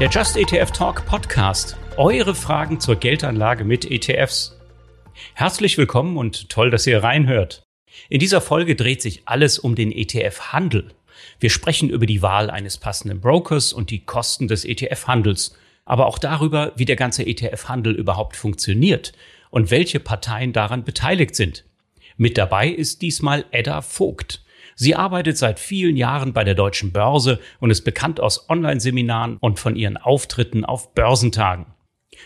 Der Just ETF Talk Podcast. Eure Fragen zur Geldanlage mit ETFs. Herzlich willkommen und toll, dass ihr reinhört. In dieser Folge dreht sich alles um den ETF-Handel. Wir sprechen über die Wahl eines passenden Brokers und die Kosten des ETF-Handels, aber auch darüber, wie der ganze ETF-Handel überhaupt funktioniert und welche Parteien daran beteiligt sind. Mit dabei ist diesmal Edda Vogt. Sie arbeitet seit vielen Jahren bei der Deutschen Börse und ist bekannt aus Online-Seminaren und von ihren Auftritten auf Börsentagen.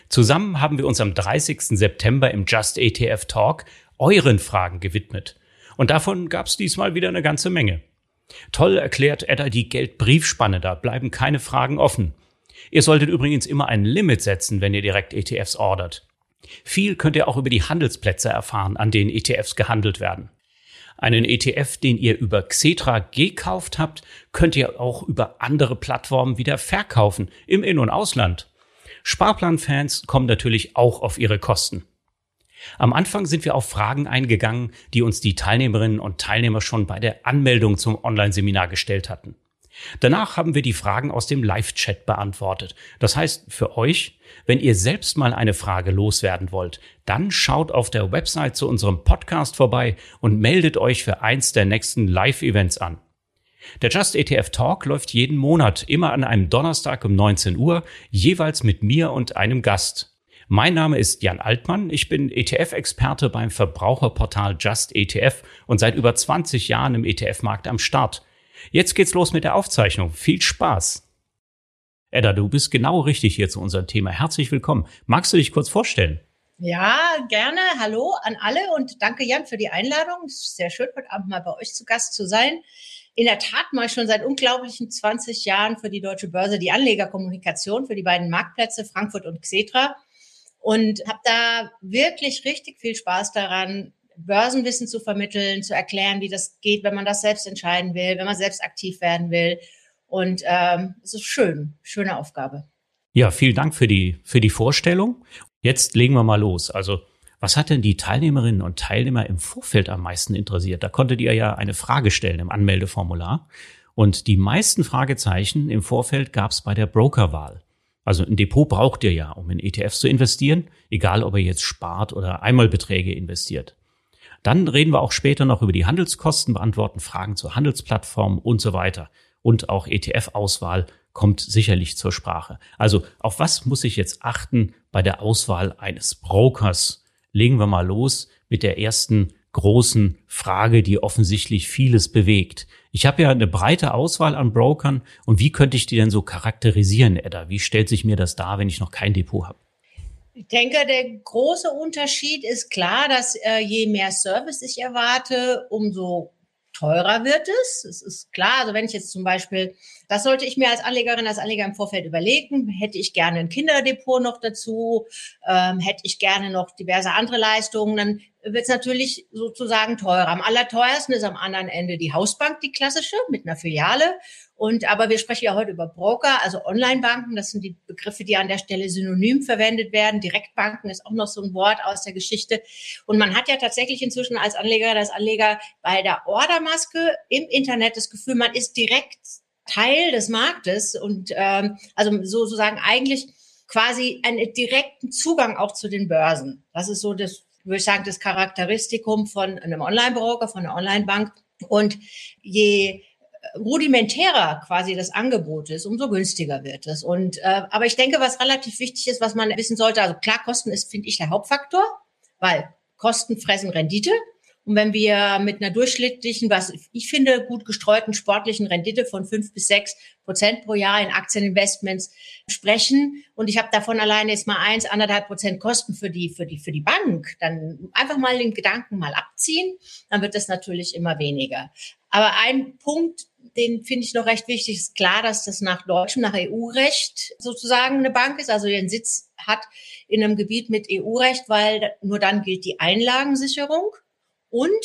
Zusammen haben wir uns am 30. September im Just ETF Talk euren Fragen gewidmet. Und davon gab es diesmal wieder eine ganze Menge. Toll erklärt Edda die Geldbriefspanne, da bleiben keine Fragen offen. Ihr solltet übrigens immer ein Limit setzen, wenn ihr direkt ETFs ordert. Viel könnt ihr auch über die Handelsplätze erfahren, an denen ETFs gehandelt werden. Einen ETF, den ihr über Xetra gekauft habt, könnt ihr auch über andere Plattformen wieder verkaufen, im In- und Ausland. Sparplanfans kommen natürlich auch auf ihre Kosten. Am Anfang sind wir auf Fragen eingegangen, die uns die Teilnehmerinnen und Teilnehmer schon bei der Anmeldung zum Online-Seminar gestellt hatten. Danach haben wir die Fragen aus dem Live-Chat beantwortet. Das heißt, für euch, wenn ihr selbst mal eine Frage loswerden wollt, dann schaut auf der Website zu unserem Podcast vorbei und meldet euch für eins der nächsten Live-Events an. Der Just ETF Talk läuft jeden Monat, immer an einem Donnerstag um 19 Uhr, jeweils mit mir und einem Gast. Mein Name ist Jan Altmann. Ich bin ETF-Experte beim Verbraucherportal Just ETF und seit über 20 Jahren im ETF-Markt am Start. Jetzt geht's los mit der Aufzeichnung. Viel Spaß! Edda, du bist genau richtig hier zu unserem Thema. Herzlich willkommen. Magst du dich kurz vorstellen? Ja, gerne. Hallo an alle und danke Jan für die Einladung. Es ist sehr schön, heute Abend mal bei euch zu Gast zu sein. In der Tat mache ich schon seit unglaublichen 20 Jahren für die Deutsche Börse die Anlegerkommunikation für die beiden Marktplätze Frankfurt und Xetra und habe da wirklich richtig viel Spaß daran, Börsenwissen zu vermitteln, zu erklären, wie das geht, wenn man das selbst entscheiden will, wenn man selbst aktiv werden will. Und ähm, es ist schön, schöne Aufgabe. Ja, vielen Dank für die, für die Vorstellung. Jetzt legen wir mal los. Also, was hat denn die Teilnehmerinnen und Teilnehmer im Vorfeld am meisten interessiert? Da konntet ihr ja eine Frage stellen im Anmeldeformular. Und die meisten Fragezeichen im Vorfeld gab es bei der Brokerwahl. Also ein Depot braucht ihr ja, um in ETFs zu investieren, egal ob ihr jetzt spart oder Einmalbeträge investiert. Dann reden wir auch später noch über die Handelskosten, beantworten Fragen zur Handelsplattform und so weiter. Und auch ETF-Auswahl kommt sicherlich zur Sprache. Also auf was muss ich jetzt achten bei der Auswahl eines Brokers? Legen wir mal los mit der ersten großen Frage, die offensichtlich vieles bewegt. Ich habe ja eine breite Auswahl an Brokern und wie könnte ich die denn so charakterisieren, Edda? Wie stellt sich mir das dar, wenn ich noch kein Depot habe? Ich denke, der große Unterschied ist klar, dass äh, je mehr Service ich erwarte, umso teurer wird es. Es ist klar, also wenn ich jetzt zum Beispiel, das sollte ich mir als Anlegerin, als Anleger im Vorfeld überlegen, hätte ich gerne ein Kinderdepot noch dazu, ähm, hätte ich gerne noch diverse andere Leistungen, dann wird es natürlich sozusagen teurer. Am allerteuersten ist am anderen Ende die Hausbank, die klassische, mit einer Filiale. Und aber wir sprechen ja heute über Broker, also Online-Banken. Das sind die Begriffe, die an der Stelle synonym verwendet werden. Direktbanken ist auch noch so ein Wort aus der Geschichte. Und man hat ja tatsächlich inzwischen als Anleger, als Anleger bei der Ordermaske im Internet das Gefühl, man ist direkt Teil des Marktes und ähm, also sozusagen eigentlich quasi einen direkten Zugang auch zu den Börsen. Das ist so das, würde ich sagen, das Charakteristikum von einem Online-Broker, von einer Online-Bank. Und je rudimentärer quasi das Angebot ist, umso günstiger wird es. Und äh, aber ich denke, was relativ wichtig ist, was man wissen sollte, also klar, Kosten ist, finde ich, der Hauptfaktor, weil Kosten fressen Rendite. Und wenn wir mit einer durchschnittlichen, was ich finde, gut gestreuten sportlichen Rendite von fünf bis sechs Prozent pro Jahr in Aktieninvestments sprechen und ich habe davon alleine jetzt mal eins, anderthalb Prozent Kosten für die, für die, für die Bank, dann einfach mal den Gedanken mal abziehen, dann wird das natürlich immer weniger. Aber ein Punkt, den finde ich noch recht wichtig, ist klar, dass das nach deutschem, nach EU-Recht sozusagen eine Bank ist, also den Sitz hat in einem Gebiet mit EU-Recht, weil nur dann gilt die Einlagensicherung. Und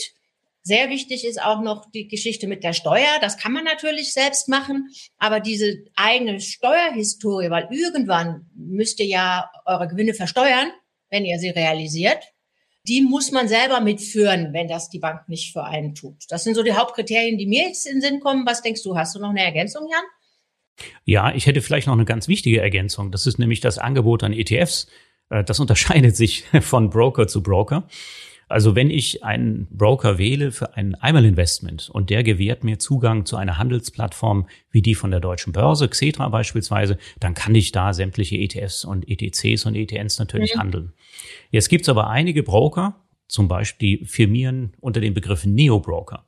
sehr wichtig ist auch noch die Geschichte mit der Steuer. Das kann man natürlich selbst machen, aber diese eigene Steuerhistorie, weil irgendwann müsst ihr ja eure Gewinne versteuern, wenn ihr sie realisiert die muss man selber mitführen, wenn das die Bank nicht für einen tut. Das sind so die Hauptkriterien, die mir jetzt in den Sinn kommen. Was denkst du? Hast du noch eine Ergänzung, Jan? Ja, ich hätte vielleicht noch eine ganz wichtige Ergänzung. Das ist nämlich das Angebot an ETFs. Äh, das unterscheidet sich von Broker zu Broker. Also wenn ich einen Broker wähle für ein Einmalinvestment und der gewährt mir Zugang zu einer Handelsplattform wie die von der deutschen Börse, Xetra beispielsweise, dann kann ich da sämtliche ETFs und ETCs und ETNs natürlich mhm. handeln. Jetzt gibt's aber einige Broker, zum Beispiel, die firmieren unter dem Begriff Neo-Broker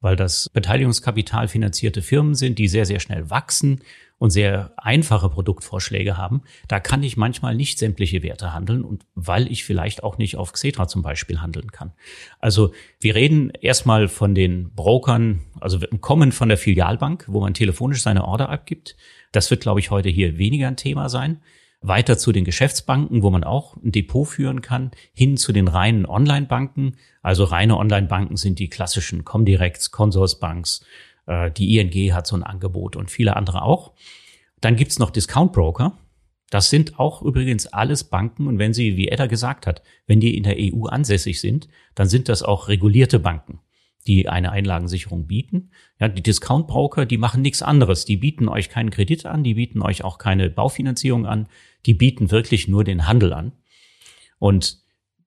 weil das Beteiligungskapital finanzierte Firmen sind, die sehr, sehr schnell wachsen und sehr einfache Produktvorschläge haben. Da kann ich manchmal nicht sämtliche Werte handeln und weil ich vielleicht auch nicht auf Xetra zum Beispiel handeln kann. Also wir reden erstmal von den Brokern, also kommen von der Filialbank, wo man telefonisch seine Order abgibt. Das wird, glaube ich, heute hier weniger ein Thema sein weiter zu den Geschäftsbanken, wo man auch ein Depot führen kann, hin zu den reinen Online-Banken. Also reine Online-Banken sind die klassischen Comdirects, Consorsbanks, äh, die ING hat so ein Angebot und viele andere auch. Dann gibt's noch Discount-Broker. Das sind auch übrigens alles Banken und wenn sie, wie Edda gesagt hat, wenn die in der EU ansässig sind, dann sind das auch regulierte Banken die eine Einlagensicherung bieten. Ja, die Discount-Broker, die machen nichts anderes. Die bieten euch keinen Kredit an, die bieten euch auch keine Baufinanzierung an, die bieten wirklich nur den Handel an. Und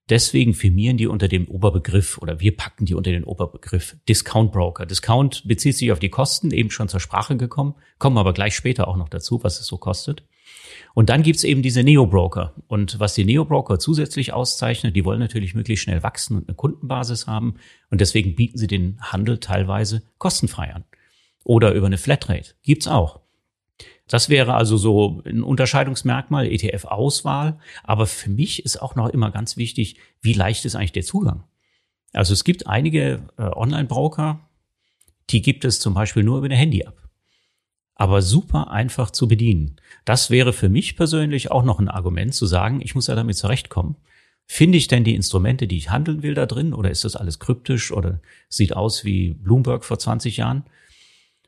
deswegen firmieren die unter dem Oberbegriff oder wir packen die unter den Oberbegriff Discount Broker. Discount bezieht sich auf die Kosten, eben schon zur Sprache gekommen, kommen aber gleich später auch noch dazu, was es so kostet. Und dann gibt's eben diese Neo-Broker. Und was die Neo-Broker zusätzlich auszeichnet, die wollen natürlich möglichst schnell wachsen und eine Kundenbasis haben. Und deswegen bieten sie den Handel teilweise kostenfrei an. Oder über eine Flatrate. Gibt's auch. Das wäre also so ein Unterscheidungsmerkmal, ETF-Auswahl. Aber für mich ist auch noch immer ganz wichtig, wie leicht ist eigentlich der Zugang? Also es gibt einige äh, Online-Broker, die gibt es zum Beispiel nur über eine Handy-App aber super einfach zu bedienen. Das wäre für mich persönlich auch noch ein Argument zu sagen, ich muss ja damit zurechtkommen. Finde ich denn die Instrumente, die ich handeln will, da drin? Oder ist das alles kryptisch oder sieht aus wie Bloomberg vor 20 Jahren?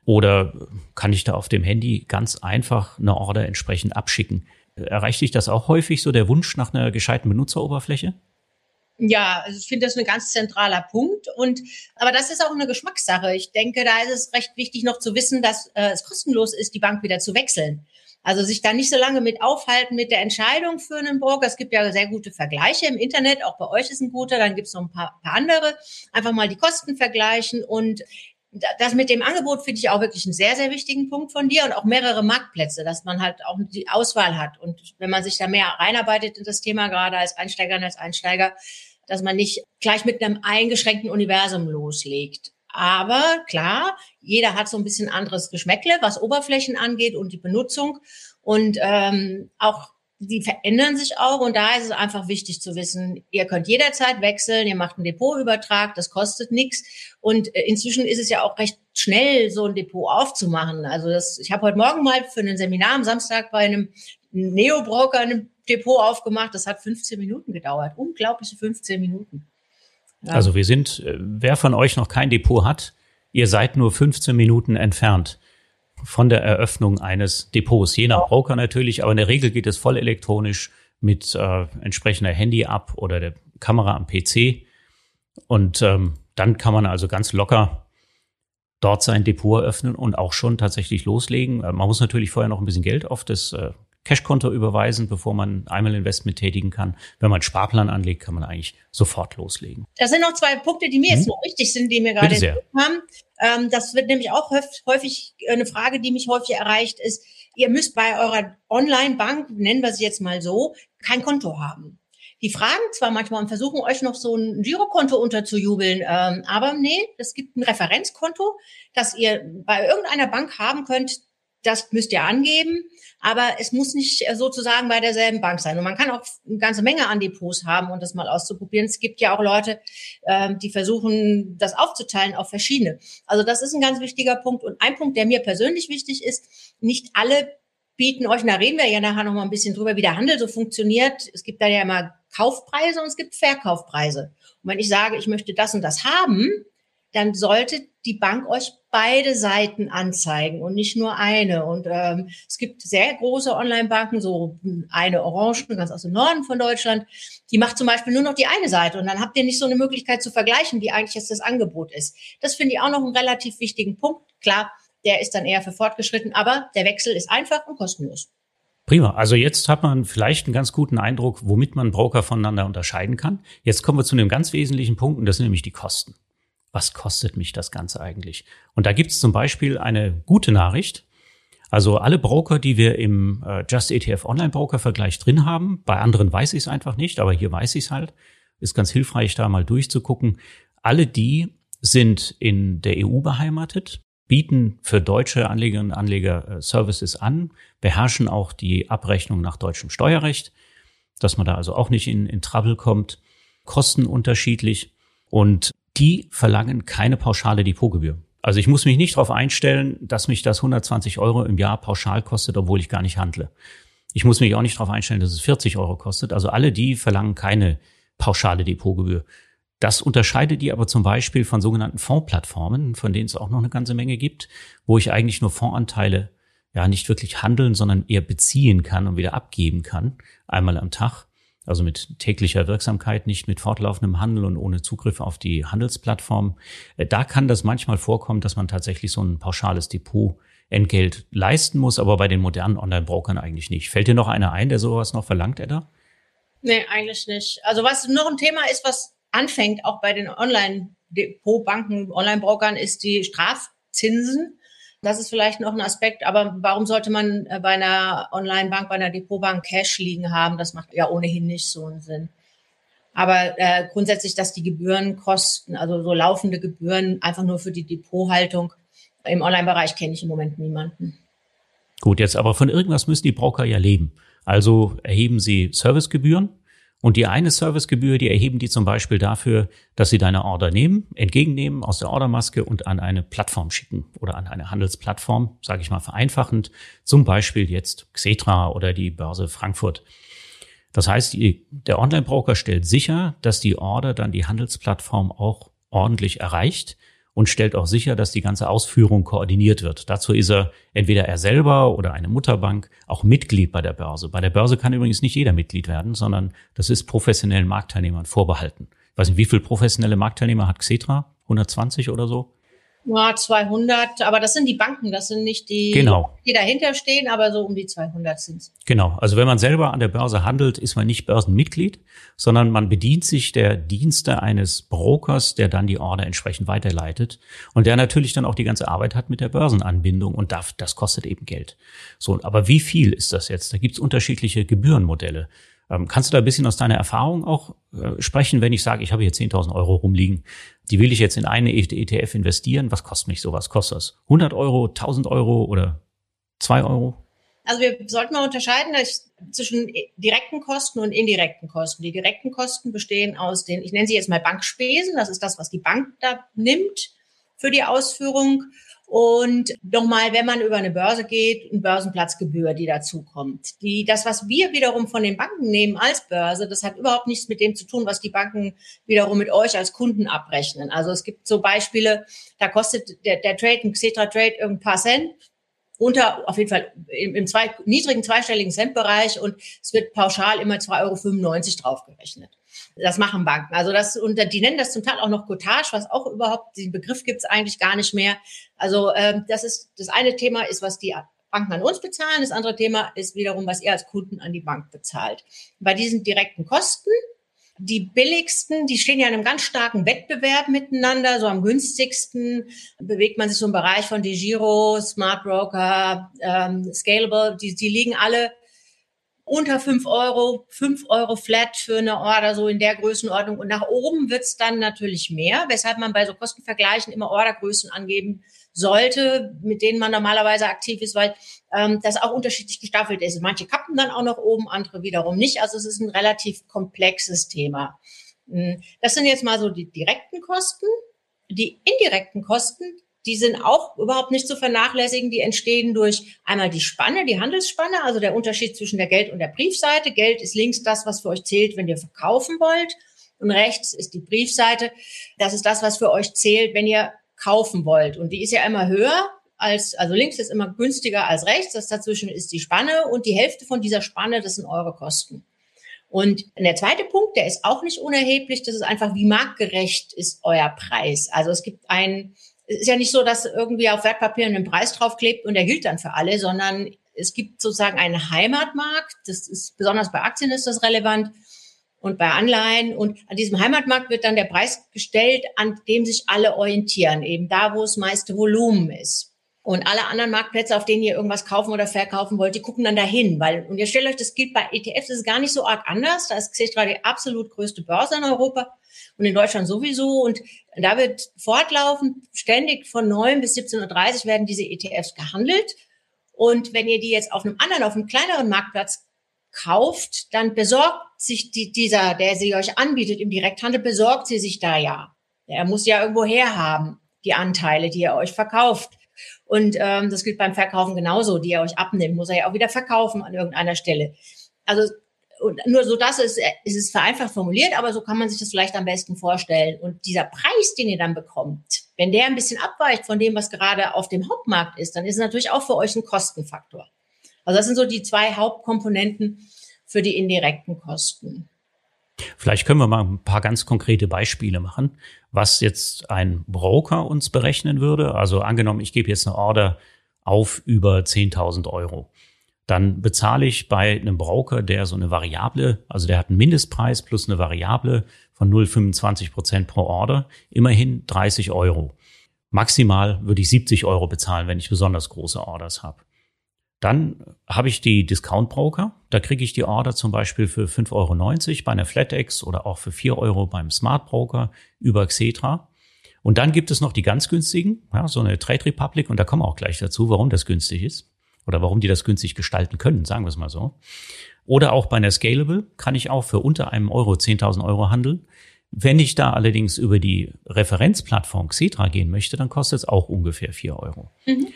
Oder kann ich da auf dem Handy ganz einfach eine Order entsprechend abschicken? Erreicht dich das auch häufig so der Wunsch nach einer gescheiten Benutzeroberfläche? Ja, also ich finde das ein ganz zentraler Punkt. Und aber das ist auch eine Geschmackssache. Ich denke, da ist es recht wichtig noch zu wissen, dass äh, es kostenlos ist, die Bank wieder zu wechseln. Also sich da nicht so lange mit aufhalten mit der Entscheidung für einen Broker. Es gibt ja sehr gute Vergleiche im Internet, auch bei euch ist ein guter, dann gibt es noch ein paar, paar andere. Einfach mal die Kosten vergleichen und das mit dem Angebot finde ich auch wirklich einen sehr, sehr wichtigen Punkt von dir und auch mehrere Marktplätze, dass man halt auch die Auswahl hat. Und wenn man sich da mehr reinarbeitet in das Thema, gerade als Einsteiger und als Einsteiger, dass man nicht gleich mit einem eingeschränkten Universum loslegt. Aber klar, jeder hat so ein bisschen anderes Geschmäckle, was Oberflächen angeht und die Benutzung. Und ähm, auch die verändern sich auch und da ist es einfach wichtig zu wissen, ihr könnt jederzeit wechseln, ihr macht einen Depotübertrag, das kostet nichts und äh, inzwischen ist es ja auch recht schnell, so ein Depot aufzumachen. Also das, ich habe heute Morgen mal für ein Seminar am Samstag bei einem Neo-Broker ein Depot aufgemacht, das hat 15 Minuten gedauert, unglaubliche 15 Minuten. Ja. Also wir sind, äh, wer von euch noch kein Depot hat, ihr seid nur 15 Minuten entfernt von der Eröffnung eines Depots. Je nach Broker natürlich, aber in der Regel geht es voll elektronisch mit äh, entsprechender Handy-App oder der Kamera am PC. Und ähm, dann kann man also ganz locker dort sein Depot eröffnen und auch schon tatsächlich loslegen. Äh, man muss natürlich vorher noch ein bisschen Geld auf das äh, Cashkonto überweisen, bevor man einmal Investment tätigen kann. Wenn man einen Sparplan anlegt, kann man eigentlich sofort loslegen. Das sind noch zwei Punkte, die mir hm. jetzt noch wichtig sind, die mir gerade haben. Ähm, das wird nämlich auch häufig eine Frage, die mich häufig erreicht, ist, ihr müsst bei eurer Online-Bank, nennen wir sie jetzt mal so, kein Konto haben. Die fragen zwar manchmal und versuchen euch noch so ein Girokonto unterzujubeln, ähm, aber nee, es gibt ein Referenzkonto, das ihr bei irgendeiner Bank haben könnt, das müsst ihr angeben, aber es muss nicht äh, sozusagen bei derselben Bank sein. Und man kann auch eine ganze Menge an Depots haben um das mal auszuprobieren. Es gibt ja auch Leute, ähm, die versuchen, das aufzuteilen auf verschiedene. Also das ist ein ganz wichtiger Punkt. Und ein Punkt, der mir persönlich wichtig ist, nicht alle bieten euch, da reden wir ja nachher noch mal ein bisschen drüber, wie der Handel so funktioniert. Es gibt da ja immer Kaufpreise und es gibt Verkaufpreise. Und wenn ich sage, ich möchte das und das haben, dann sollte die Bank euch beide Seiten anzeigen und nicht nur eine. Und ähm, es gibt sehr große Online-Banken, so eine Orange, ganz aus dem Norden von Deutschland, die macht zum Beispiel nur noch die eine Seite und dann habt ihr nicht so eine Möglichkeit zu vergleichen, wie eigentlich jetzt das Angebot ist. Das finde ich auch noch einen relativ wichtigen Punkt. Klar, der ist dann eher für fortgeschritten, aber der Wechsel ist einfach und kostenlos. Prima. Also jetzt hat man vielleicht einen ganz guten Eindruck, womit man Broker voneinander unterscheiden kann. Jetzt kommen wir zu einem ganz wesentlichen Punkt und das sind nämlich die Kosten. Was kostet mich das Ganze eigentlich? Und da gibt es zum Beispiel eine gute Nachricht. Also alle Broker, die wir im äh, Just ETF Online Broker Vergleich drin haben, bei anderen weiß ich es einfach nicht, aber hier weiß ich es halt, ist ganz hilfreich, da mal durchzugucken. Alle die sind in der EU beheimatet, bieten für deutsche Anlegerinnen und Anleger äh, Services an, beherrschen auch die Abrechnung nach deutschem Steuerrecht, dass man da also auch nicht in, in Trouble kommt, kosten unterschiedlich und die verlangen keine pauschale Depotgebühr. Also ich muss mich nicht darauf einstellen, dass mich das 120 Euro im Jahr pauschal kostet, obwohl ich gar nicht handle. Ich muss mich auch nicht darauf einstellen, dass es 40 Euro kostet. Also alle die verlangen keine pauschale Depotgebühr. Das unterscheidet die aber zum Beispiel von sogenannten Fondsplattformen, von denen es auch noch eine ganze Menge gibt, wo ich eigentlich nur Fondsanteile ja nicht wirklich handeln, sondern eher beziehen kann und wieder abgeben kann, einmal am Tag. Also mit täglicher Wirksamkeit, nicht mit fortlaufendem Handel und ohne Zugriff auf die Handelsplattform. Äh, da kann das manchmal vorkommen, dass man tatsächlich so ein pauschales Depot Entgelt leisten muss, aber bei den modernen Online-Brokern eigentlich nicht. Fällt dir noch einer ein, der sowas noch verlangt, Edda? Nee, eigentlich nicht. Also was noch ein Thema ist, was anfängt, auch bei den Online-Depotbanken, Online-Brokern, ist die Strafzinsen. Das ist vielleicht noch ein Aspekt, aber warum sollte man äh, bei einer Online-Bank, bei einer Depotbank Cash liegen haben? Das macht ja ohnehin nicht so einen Sinn. Aber äh, grundsätzlich, dass die Gebühren kosten, also so laufende Gebühren einfach nur für die Depothaltung im Online-Bereich kenne ich im Moment niemanden. Gut, jetzt aber von irgendwas müssen die Broker ja leben. Also erheben sie Servicegebühren und die eine Servicegebühr, die erheben die zum Beispiel dafür, dass sie deine Order nehmen, entgegennehmen aus der Ordermaske und an eine Plattform schicken oder an eine Handelsplattform, sage ich mal vereinfachend, zum Beispiel jetzt Xetra oder die Börse Frankfurt. Das heißt, der Online-Broker stellt sicher, dass die Order dann die Handelsplattform auch ordentlich erreicht und stellt auch sicher, dass die ganze Ausführung koordiniert wird. Dazu ist er entweder er selber oder eine Mutterbank auch Mitglied bei der Börse. Bei der Börse kann übrigens nicht jeder Mitglied werden, sondern das ist professionellen Marktteilnehmern vorbehalten. Ich weiß nicht, wie viele professionelle Marktteilnehmer hat Xetra? 120 oder so? Ja, 200, aber das sind die Banken, das sind nicht die, genau. die dahinter stehen, aber so um die 200 sind es. Genau, also wenn man selber an der Börse handelt, ist man nicht Börsenmitglied, sondern man bedient sich der Dienste eines Brokers, der dann die Order entsprechend weiterleitet und der natürlich dann auch die ganze Arbeit hat mit der Börsenanbindung und darf, das kostet eben Geld. So, aber wie viel ist das jetzt? Da gibt es unterschiedliche Gebührenmodelle. Ähm, kannst du da ein bisschen aus deiner Erfahrung auch äh, sprechen, wenn ich sage, ich habe hier 10.000 Euro rumliegen, die will ich jetzt in eine ETF investieren, was kostet mich sowas? Kostet das 100 Euro, 1000 Euro oder 2 Euro? Also wir sollten mal unterscheiden zwischen direkten Kosten und indirekten Kosten. Die direkten Kosten bestehen aus den, ich nenne sie jetzt mal Bankspesen, das ist das, was die Bank da nimmt für die Ausführung. Und nochmal, wenn man über eine Börse geht, eine Börsenplatzgebühr, die dazukommt. Die, das, was wir wiederum von den Banken nehmen als Börse, das hat überhaupt nichts mit dem zu tun, was die Banken wiederum mit euch als Kunden abrechnen. Also es gibt so Beispiele, da kostet der, der Trade, ein Xetra Trade ein paar Cent, unter, auf jeden Fall im, im zwei, niedrigen zweistelligen Centbereich und es wird pauschal immer 2,95 Euro draufgerechnet. Das machen Banken. Also das, und die nennen das zum Teil auch noch Cottage, was auch überhaupt, den Begriff gibt es eigentlich gar nicht mehr. Also ähm, das ist, das eine Thema ist, was die Banken an uns bezahlen. Das andere Thema ist wiederum, was ihr als Kunden an die Bank bezahlt. Bei diesen direkten Kosten, die billigsten, die stehen ja in einem ganz starken Wettbewerb miteinander. So am günstigsten bewegt man sich so im Bereich von DeGiro, Smart Broker, ähm, Scalable. Die, die liegen alle unter fünf Euro, fünf Euro flat für eine Order, so in der Größenordnung. Und nach oben wird's dann natürlich mehr, weshalb man bei so Kostenvergleichen immer Ordergrößen angeben sollte, mit denen man normalerweise aktiv ist, weil ähm, das auch unterschiedlich gestaffelt ist. Manche kappen dann auch nach oben, andere wiederum nicht. Also es ist ein relativ komplexes Thema. Hm, das sind jetzt mal so die direkten Kosten. Die indirekten Kosten, die sind auch überhaupt nicht zu vernachlässigen. Die entstehen durch einmal die Spanne, die Handelsspanne, also der Unterschied zwischen der Geld- und der Briefseite. Geld ist links das, was für euch zählt, wenn ihr verkaufen wollt. Und rechts ist die Briefseite. Das ist das, was für euch zählt, wenn ihr kaufen wollt. Und die ist ja immer höher als, also links ist immer günstiger als rechts. Das dazwischen ist die Spanne und die Hälfte von dieser Spanne, das sind eure Kosten. Und der zweite Punkt, der ist auch nicht unerheblich. Das ist einfach, wie marktgerecht ist euer Preis. Also es gibt einen ist ja nicht so, dass irgendwie auf Wertpapieren ein Preis draufklebt und der gilt dann für alle, sondern es gibt sozusagen einen Heimatmarkt. Das ist besonders bei Aktien ist das relevant und bei Anleihen. Und an diesem Heimatmarkt wird dann der Preis gestellt, an dem sich alle orientieren, eben da, wo das meiste Volumen ist. Und alle anderen Marktplätze, auf denen ihr irgendwas kaufen oder verkaufen wollt, die gucken dann dahin. Weil, und ihr stellt euch, das gilt bei ETFs, das ist gar nicht so arg anders. Da ist Xetra die absolut größte Börse in Europa und in Deutschland sowieso. Und da wird fortlaufend, ständig von 9 bis 17.30 Uhr werden diese ETFs gehandelt. Und wenn ihr die jetzt auf einem anderen, auf einem kleineren Marktplatz kauft, dann besorgt sich die, dieser, der sie euch anbietet im Direkthandel, besorgt sie sich da ja. Er muss ja irgendwo herhaben, die Anteile, die er euch verkauft. Und ähm, das gilt beim Verkaufen genauso, die er euch abnimmt, muss er ja auch wieder verkaufen an irgendeiner Stelle. Also und nur so das ist, ist es vereinfacht formuliert, aber so kann man sich das vielleicht am besten vorstellen. Und dieser Preis, den ihr dann bekommt, wenn der ein bisschen abweicht von dem, was gerade auf dem Hauptmarkt ist, dann ist es natürlich auch für euch ein Kostenfaktor. Also das sind so die zwei Hauptkomponenten für die indirekten Kosten. Vielleicht können wir mal ein paar ganz konkrete Beispiele machen, was jetzt ein Broker uns berechnen würde. Also angenommen, ich gebe jetzt eine Order auf über 10.000 Euro. Dann bezahle ich bei einem Broker, der so eine Variable, also der hat einen Mindestpreis plus eine Variable von 0,25 Prozent pro Order, immerhin 30 Euro. Maximal würde ich 70 Euro bezahlen, wenn ich besonders große Orders habe. Dann habe ich die Discount Broker. Da kriege ich die Order zum Beispiel für 5,90 Euro bei einer FlatEx oder auch für 4 Euro beim Smart Broker über Xetra. Und dann gibt es noch die ganz günstigen, ja, so eine Trade Republic. Und da kommen wir auch gleich dazu, warum das günstig ist oder warum die das günstig gestalten können, sagen wir es mal so. Oder auch bei einer Scalable kann ich auch für unter einem Euro 10.000 Euro handeln. Wenn ich da allerdings über die Referenzplattform Xetra gehen möchte, dann kostet es auch ungefähr 4 Euro. Mhm.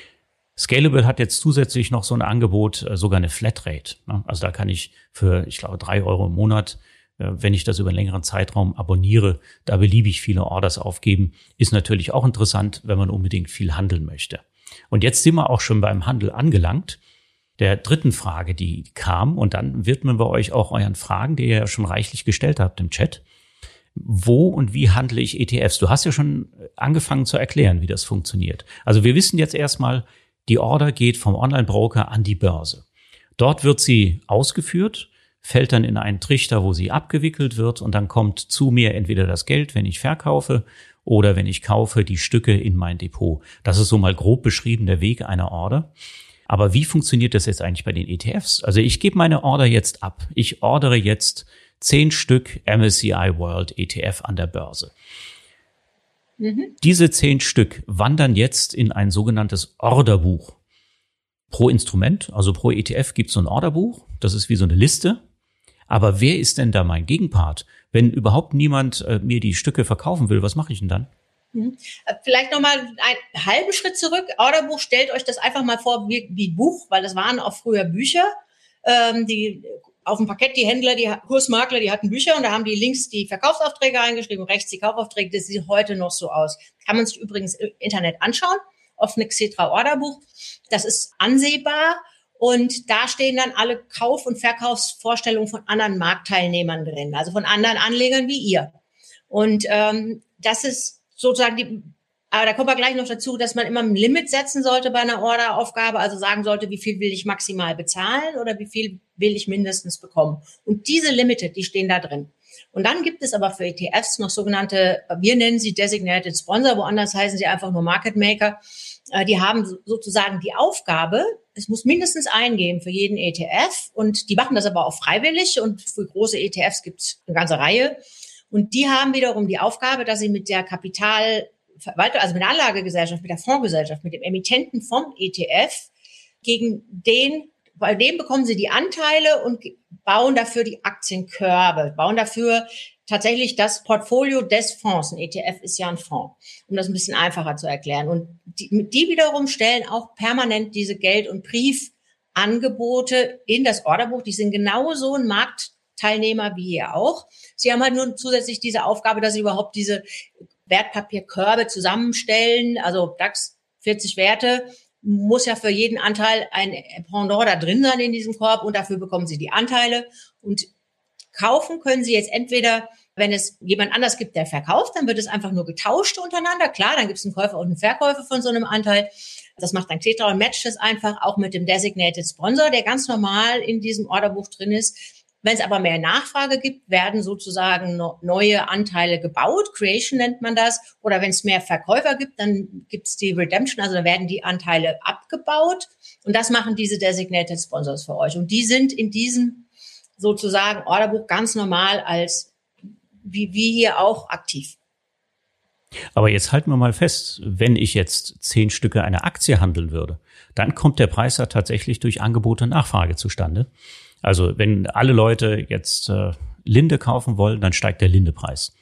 Scalable hat jetzt zusätzlich noch so ein Angebot, äh, sogar eine Flatrate. Ne? Also da kann ich für, ich glaube, drei Euro im Monat, äh, wenn ich das über einen längeren Zeitraum abonniere, da beliebig viele Orders aufgeben. Ist natürlich auch interessant, wenn man unbedingt viel handeln möchte. Und jetzt sind wir auch schon beim Handel angelangt. Der dritten Frage, die kam, und dann widmen wir euch auch euren Fragen, die ihr ja schon reichlich gestellt habt im Chat. Wo und wie handle ich ETFs? Du hast ja schon angefangen zu erklären, wie das funktioniert. Also wir wissen jetzt erstmal, die Order geht vom Online-Broker an die Börse. Dort wird sie ausgeführt, fällt dann in einen Trichter, wo sie abgewickelt wird und dann kommt zu mir entweder das Geld, wenn ich verkaufe, oder wenn ich kaufe, die Stücke in mein Depot. Das ist so mal grob beschrieben der Weg einer Order. Aber wie funktioniert das jetzt eigentlich bei den ETFs? Also ich gebe meine Order jetzt ab. Ich ordere jetzt zehn Stück MSCI World ETF an der Börse. Mhm. Diese zehn Stück wandern jetzt in ein sogenanntes Orderbuch. Pro Instrument, also pro ETF gibt es so ein Orderbuch. Das ist wie so eine Liste. Aber wer ist denn da mein Gegenpart? Wenn überhaupt niemand äh, mir die Stücke verkaufen will, was mache ich denn dann? Mhm. Äh, vielleicht nochmal einen halben Schritt zurück. Orderbuch, stellt euch das einfach mal vor wie, wie Buch, weil das waren auch früher Bücher. Ähm, die auf dem Parkett die Händler, die Kursmakler, die hatten Bücher und da haben die links die Verkaufsaufträge eingeschrieben, rechts die Kaufaufträge. Das sieht heute noch so aus. Kann man sich übrigens im Internet anschauen, auf eine Xetra Orderbuch. Das ist ansehbar und da stehen dann alle Kauf- und Verkaufsvorstellungen von anderen Marktteilnehmern drin, also von anderen Anlegern wie ihr. Und ähm, das ist sozusagen die aber da kommen wir gleich noch dazu, dass man immer ein Limit setzen sollte bei einer Orderaufgabe, also sagen sollte, wie viel will ich maximal bezahlen oder wie viel will ich mindestens bekommen. Und diese Limited, die stehen da drin. Und dann gibt es aber für ETFs noch sogenannte, wir nennen sie Designated Sponsor, woanders heißen sie einfach nur Market Maker. Äh, die haben sozusagen die Aufgabe, es muss mindestens eingehen für jeden ETF und die machen das aber auch freiwillig und für große ETFs gibt es eine ganze Reihe. Und die haben wiederum die Aufgabe, dass sie mit der Kapital Verwaltung, also mit der Anlagegesellschaft, mit der Fondsgesellschaft, mit dem Emittenten vom ETF, gegen den, bei dem bekommen sie die Anteile und bauen dafür die Aktienkörbe, bauen dafür tatsächlich das Portfolio des Fonds. Ein ETF ist ja ein Fonds, um das ein bisschen einfacher zu erklären. Und die, die wiederum stellen auch permanent diese Geld- und Briefangebote in das Orderbuch. Die sind genauso ein Marktteilnehmer wie ihr auch. Sie haben halt nur zusätzlich diese Aufgabe, dass sie überhaupt diese Wertpapierkörbe zusammenstellen, also DAX 40 Werte, muss ja für jeden Anteil ein Pendant da drin sein in diesem Korb und dafür bekommen Sie die Anteile und kaufen können Sie jetzt entweder Wenn es jemand anders gibt, der verkauft, dann wird es einfach nur getauscht untereinander. Klar, dann gibt es einen Käufer und einen Verkäufer von so einem Anteil. Das macht dann Xetra und matcht es einfach auch mit dem Designated Sponsor, der ganz normal in diesem Orderbuch drin ist. Wenn es aber mehr Nachfrage gibt, werden sozusagen neue Anteile gebaut. Creation nennt man das. Oder wenn es mehr Verkäufer gibt, dann gibt es die Redemption, also dann werden die Anteile abgebaut. Und das machen diese Designated Sponsors für euch. Und die sind in diesem sozusagen Orderbuch ganz normal als wie wir hier auch aktiv. Aber jetzt halten wir mal fest, wenn ich jetzt zehn Stücke einer Aktie handeln würde, dann kommt der Preis ja tatsächlich durch Angebot und Nachfrage zustande. Also wenn alle Leute jetzt äh, Linde kaufen wollen, dann steigt der Linde-Preis.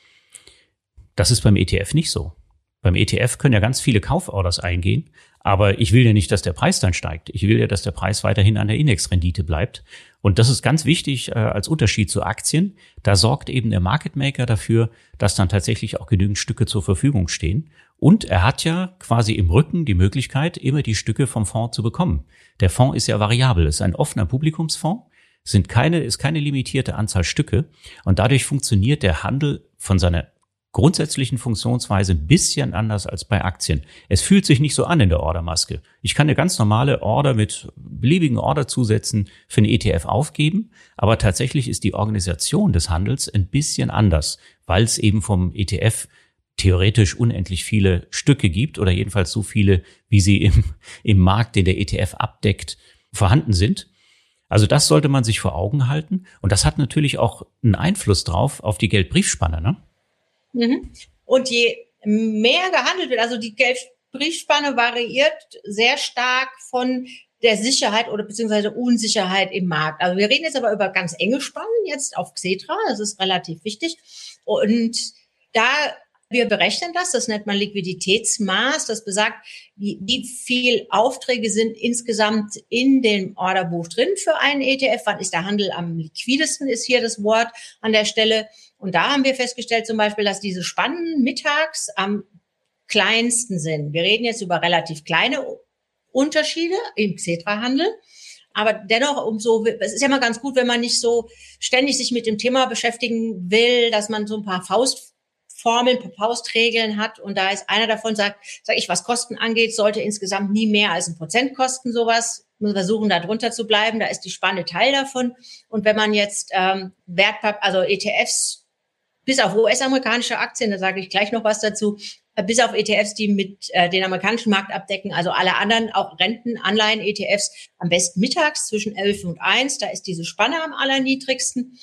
Das ist beim ETF nicht so. Beim ETF können ja ganz viele Kauforders eingehen, aber ich will ja nicht, dass der Preis dann steigt. Ich will ja, dass der Preis weiterhin an der Indexrendite bleibt. Und das ist ganz wichtig äh, als Unterschied zu Aktien. Da sorgt eben der Market Maker dafür, dass dann tatsächlich auch genügend Stücke zur Verfügung stehen. Und er hat ja quasi im Rücken die Möglichkeit, immer die Stücke vom Fonds zu bekommen. Der Fonds ist ja variabel, ist ein offener Publikumsfonds, sind keine, ist keine limitierte Anzahl Stücke. Und dadurch funktioniert der Handel von seiner grundsätzlichen Funktionsweise ein bisschen anders als bei Aktien. Es fühlt sich nicht so an in der Ordermaske. Ich kann eine ganz normale Order mit beliebigen Orderzusätzen für einen ETF aufgeben, aber tatsächlich ist die Organisation des Handels ein bisschen anders, weil es eben vom ETF theoretisch unendlich viele Stücke gibt oder jedenfalls so viele, wie sie im, im Markt, den der ETF abdeckt, vorhanden sind. Also das sollte man sich vor Augen halten. Und das hat natürlich auch einen Einfluss drauf auf die Geldbriefspanne. Ne? Mhm. Und je mehr gehandelt wird, also die Geldbriefspanne variiert sehr stark von der Sicherheit oder beziehungsweise Unsicherheit im Markt. Also wir reden jetzt aber über ganz enge Spannen jetzt auf Xetra, das ist relativ wichtig. Und da wir berechnen das, das nennt man Liquiditätsmaß. Das besagt, wie, wie viel Aufträge sind insgesamt in dem Orderbuch drin für einen ETF. Wann ist der Handel am liquidesten, ist hier das Wort an der Stelle. Und da haben wir festgestellt zum Beispiel, dass diese Spannen mittags am kleinsten sind. Wir reden jetzt über relativ kleine Unterschiede im Xetra-Handel. Aber dennoch, umso, es ist ja immer ganz gut, wenn man nicht so ständig sich mit dem Thema beschäftigen will, dass man so ein paar Faust Formeln, Faustregeln hat und da ist einer davon, sagt, sag ich, was Kosten angeht, sollte insgesamt nie mehr als ein Prozent kosten, sowas. Muss versuchen, da drunter zu bleiben. Da ist die Spanne Teil davon. Und wenn man jetzt ähm, Wertpapier, also ETFs, bis auf US-amerikanische Aktien, da sage ich gleich noch was dazu, äh, bis auf ETFs, die mit äh, den amerikanischen Markt abdecken, also alle anderen, auch Renten, Anleihen, ETFs, am besten mittags zwischen 11 und 1, da ist diese Spanne am allerniedrigsten.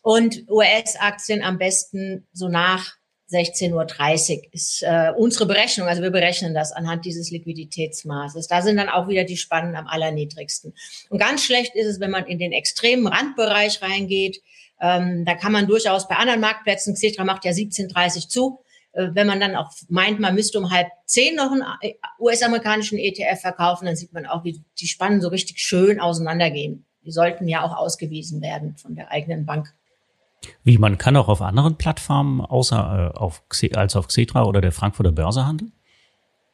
Und US-Aktien am besten so nach 16.30 Uhr ist äh, unsere Berechnung. Also wir berechnen das anhand dieses Liquiditätsmaßes. Da sind dann auch wieder die Spannen am allerniedrigsten. Und ganz schlecht ist es, wenn man in den extremen Randbereich reingeht. Ähm, da kann man durchaus bei anderen Marktplätzen, Xetra macht ja 17.30 zu, äh, wenn man dann auch meint, man müsste um halb zehn noch einen äh, US-amerikanischen ETF verkaufen, dann sieht man auch, wie die Spannen so richtig schön auseinandergehen. Die sollten ja auch ausgewiesen werden von der eigenen Bank. Wie man kann auch auf anderen Plattformen außer äh, auf als auf Xetra oder der Frankfurter Börse handeln?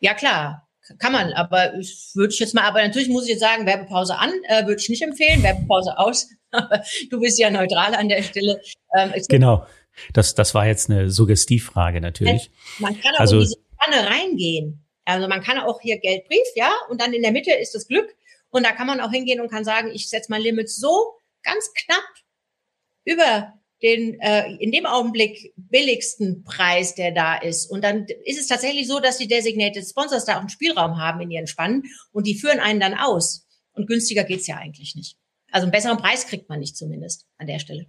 Ja klar, kann man, aber ich würde ich jetzt mal, aber natürlich muss ich jetzt sagen, Werbepause an, äh, würde ich nicht empfehlen, Werbepause aus. du bist ja neutral an der Stelle. Ähm, genau. Das, das war jetzt eine Suggestivfrage natürlich. Man kann auch also, in diese Spanne reingehen. Also man kann auch hier Geldbrief, ja, und dann in der Mitte ist das Glück. Und da kann man auch hingehen und kann sagen, ich setze mein Limit so ganz knapp über den äh, in dem Augenblick billigsten Preis, der da ist. Und dann ist es tatsächlich so, dass die Designated Sponsors da auch einen Spielraum haben in ihren Spannen und die führen einen dann aus. Und günstiger geht's ja eigentlich nicht. Also einen besseren Preis kriegt man nicht zumindest an der Stelle.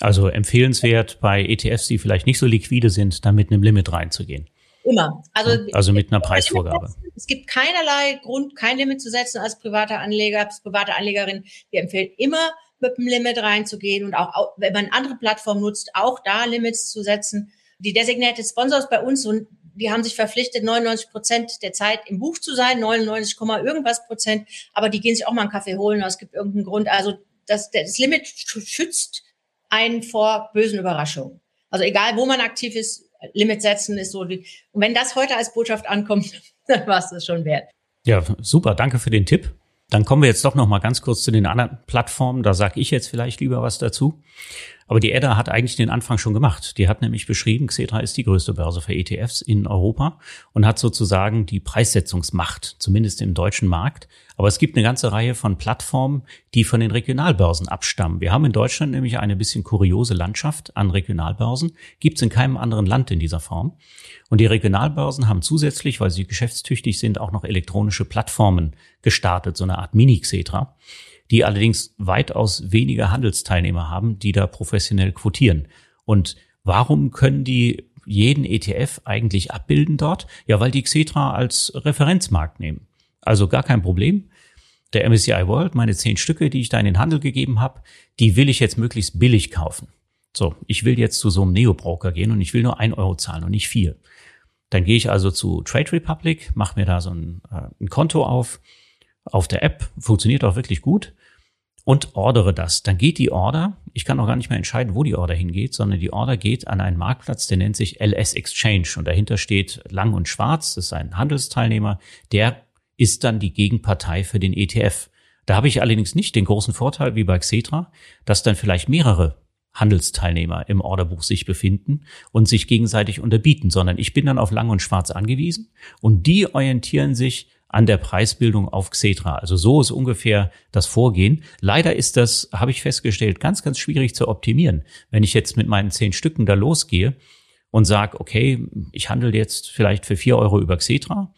Also empfehlenswert bei ETFs, die vielleicht nicht so liquide sind, da mit einem Limit reinzugehen. Immer. Also, also mit einer Preisvorgabe. Es gibt keinerlei Grund, kein Limit zu setzen als privater Anleger, als private Anlegerin. Wir empfehlen immer mit dem Limit reinzugehen und auch, wenn man andere Plattformen nutzt, auch da Limits zu setzen. Die Designated Sponsors bei uns und die haben sich verpflichtet, 99 Prozent der Zeit im Buch zu sein, 99, irgendwas Prozent, aber die gehen sich auch mal einen Kaffee holen, es gibt irgendeinen Grund. Also das, das Limit schützt einen vor bösen Überraschungen. Also egal, wo man aktiv ist, Limit setzen ist so. Die, und wenn das heute als Botschaft ankommt, dann war es das schon wert. Ja, super. Danke für den Tipp. Dann kommen wir jetzt doch noch mal ganz kurz zu den anderen Plattformen. Da sage ich jetzt vielleicht lieber was dazu. Aber die EDA hat eigentlich den Anfang schon gemacht. Die hat nämlich beschrieben, Xetra ist die größte Börse für ETFs in Europa und hat sozusagen die Preissetzungsmacht, zumindest im deutschen Markt. Aber es gibt eine ganze Reihe von Plattformen, die von den Regionalbörsen abstammen. Wir haben in Deutschland nämlich eine bisschen kuriose Landschaft an Regionalbörsen. Gibt es in keinem anderen Land in dieser Form. Und die Regionalbörsen haben zusätzlich, weil sie geschäftstüchtig sind, auch noch elektronische Plattformen gestartet, so eine Art Mini-Xetra die allerdings weitaus weniger Handelsteilnehmer haben, die da professionell quotieren. Und warum können die jeden ETF eigentlich abbilden dort? Ja, weil die Xetra als Referenzmarkt nehmen. Also gar kein Problem. Der MSCI World, meine zehn Stücke, die ich da in den Handel gegeben habe, die will ich jetzt möglichst billig kaufen. So, ich will jetzt zu so einem Neo-Broker gehen und ich will nur ein Euro zahlen und nicht vier. Dann gehe ich also zu Trade Republic, mache mir da so ein, äh, ein Konto auf, auf der App, funktioniert auch wirklich gut und ordere das. Dann geht die Order, ich kann auch gar nicht mehr entscheiden, wo die Order hingeht, sondern die Order geht an einen Marktplatz, der nennt sich LS Exchange und dahinter steht Lang und Schwarz, das ist ein Handelsteilnehmer, der ist dann die Gegenpartei für den ETF. Da habe ich allerdings nicht den großen Vorteil wie bei Xetra, dass dann vielleicht mehrere Handelsteilnehmer im Orderbuch sich befinden und sich gegenseitig unterbieten, sondern ich bin dann auf Lang und Schwarz angewiesen und die orientieren sich an der Preisbildung auf Xetra. Also so ist ungefähr das Vorgehen. Leider ist das, habe ich festgestellt, ganz, ganz schwierig zu optimieren. Wenn ich jetzt mit meinen zehn Stücken da losgehe und sage, okay, ich handle jetzt vielleicht für vier Euro über Xetra,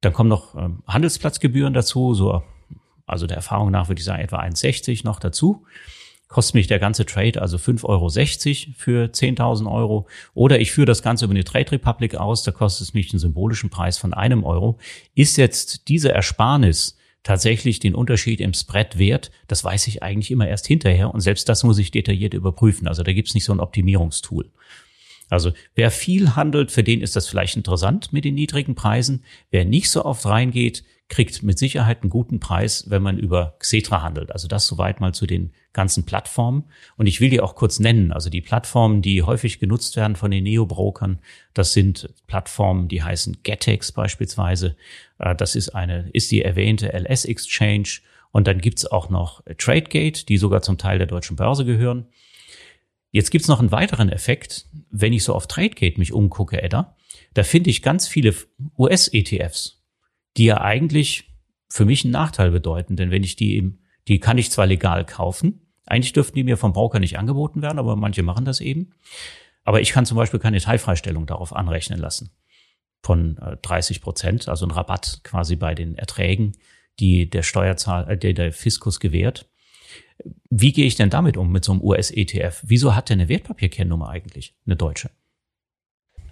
dann kommen noch ähm, Handelsplatzgebühren dazu, so, also der Erfahrung nach würde ich sagen etwa 1,60 noch dazu kostet mich der ganze Trade also 5,60 Euro für 10.000 Euro. Oder ich führe das Ganze über eine Trade Republic aus, da kostet es mich einen symbolischen Preis von einem Euro. Ist jetzt diese Ersparnis tatsächlich den Unterschied im Spread wert? Das weiß ich eigentlich immer erst hinterher und selbst das muss ich detailliert überprüfen. Also da gibt's nicht so ein Optimierungstool. Also wer viel handelt, für den ist das vielleicht interessant mit den niedrigen Preisen. Wer nicht so oft reingeht, kriegt mit Sicherheit einen guten Preis, wenn man über Xetra handelt. Also das soweit mal zu den ganzen Plattformen. Und ich will die auch kurz nennen. Also die Plattformen, die häufig genutzt werden von den Neo-Brokern, das sind Plattformen, die heißen Getex beispielsweise. Äh, das ist eine, ist die erwähnte LS Exchange. Und dann gibt's auch noch TradeGate, die sogar zum Teil der deutschen Börse gehören. Jetzt gibt's noch einen weiteren Effekt. Wenn ich so auf TradeGate mich umgucke, Edda, da finde ich ganz viele US-ETFs die ja eigentlich für mich einen Nachteil bedeuten. Denn wenn ich die eben, die kann ich zwar legal kaufen, eigentlich dürften die mir vom Broker nicht angeboten werden, aber manche machen das eben. Aber ich kann zum Beispiel keine Teilfreistellung darauf anrechnen lassen von 30 äh, Prozent, also ein Rabatt quasi bei den Erträgen, die der Steuerzahl, äh, der, der Fiskus gewährt. Wie gehe ich denn damit um mit so einem US-ETF? Wieso hat der eine Wertpapierkennnummer eigentlich, eine deutsche?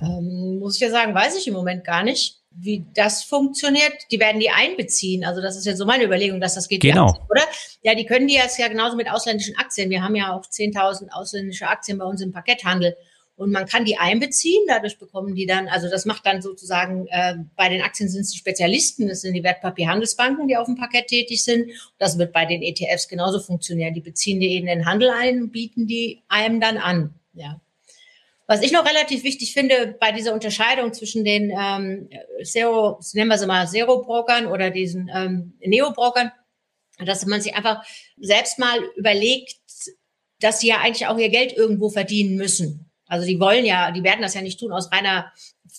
Ähm, muss ich ja sagen, weiß ich im Moment gar nicht wie das funktioniert. Die werden die einbeziehen. Also das ist jetzt so meine Überlegung, dass das geht. Genau. Aktien, oder? Ja, die können die jetzt ja genauso mit ausländischen Aktien. Wir haben ja auch 10.000 ausländische Aktien bei uns im Pakethandel. Und man kann die einbeziehen, dadurch bekommen die dann, also das macht dann sozusagen, äh, bei den Aktien sind es die Spezialisten, das sind die Wertpapierhandelsbanken, die auf dem Parkett tätig sind. Das wird bei den ETFs genauso funktionieren. Die beziehen die in den Handel ein und bieten die einem dann an. Ja. Was ich noch relativ wichtig finde bei dieser Unterscheidung zwischen den ähm, Zero, nennen wir sie mal Zero-Brokern oder diesen ähm, Neo-Brokern, dass man sich einfach selbst mal überlegt, dass sie ja eigentlich auch ihr Geld irgendwo verdienen müssen. Also die wollen ja, die werden das ja nicht tun aus reiner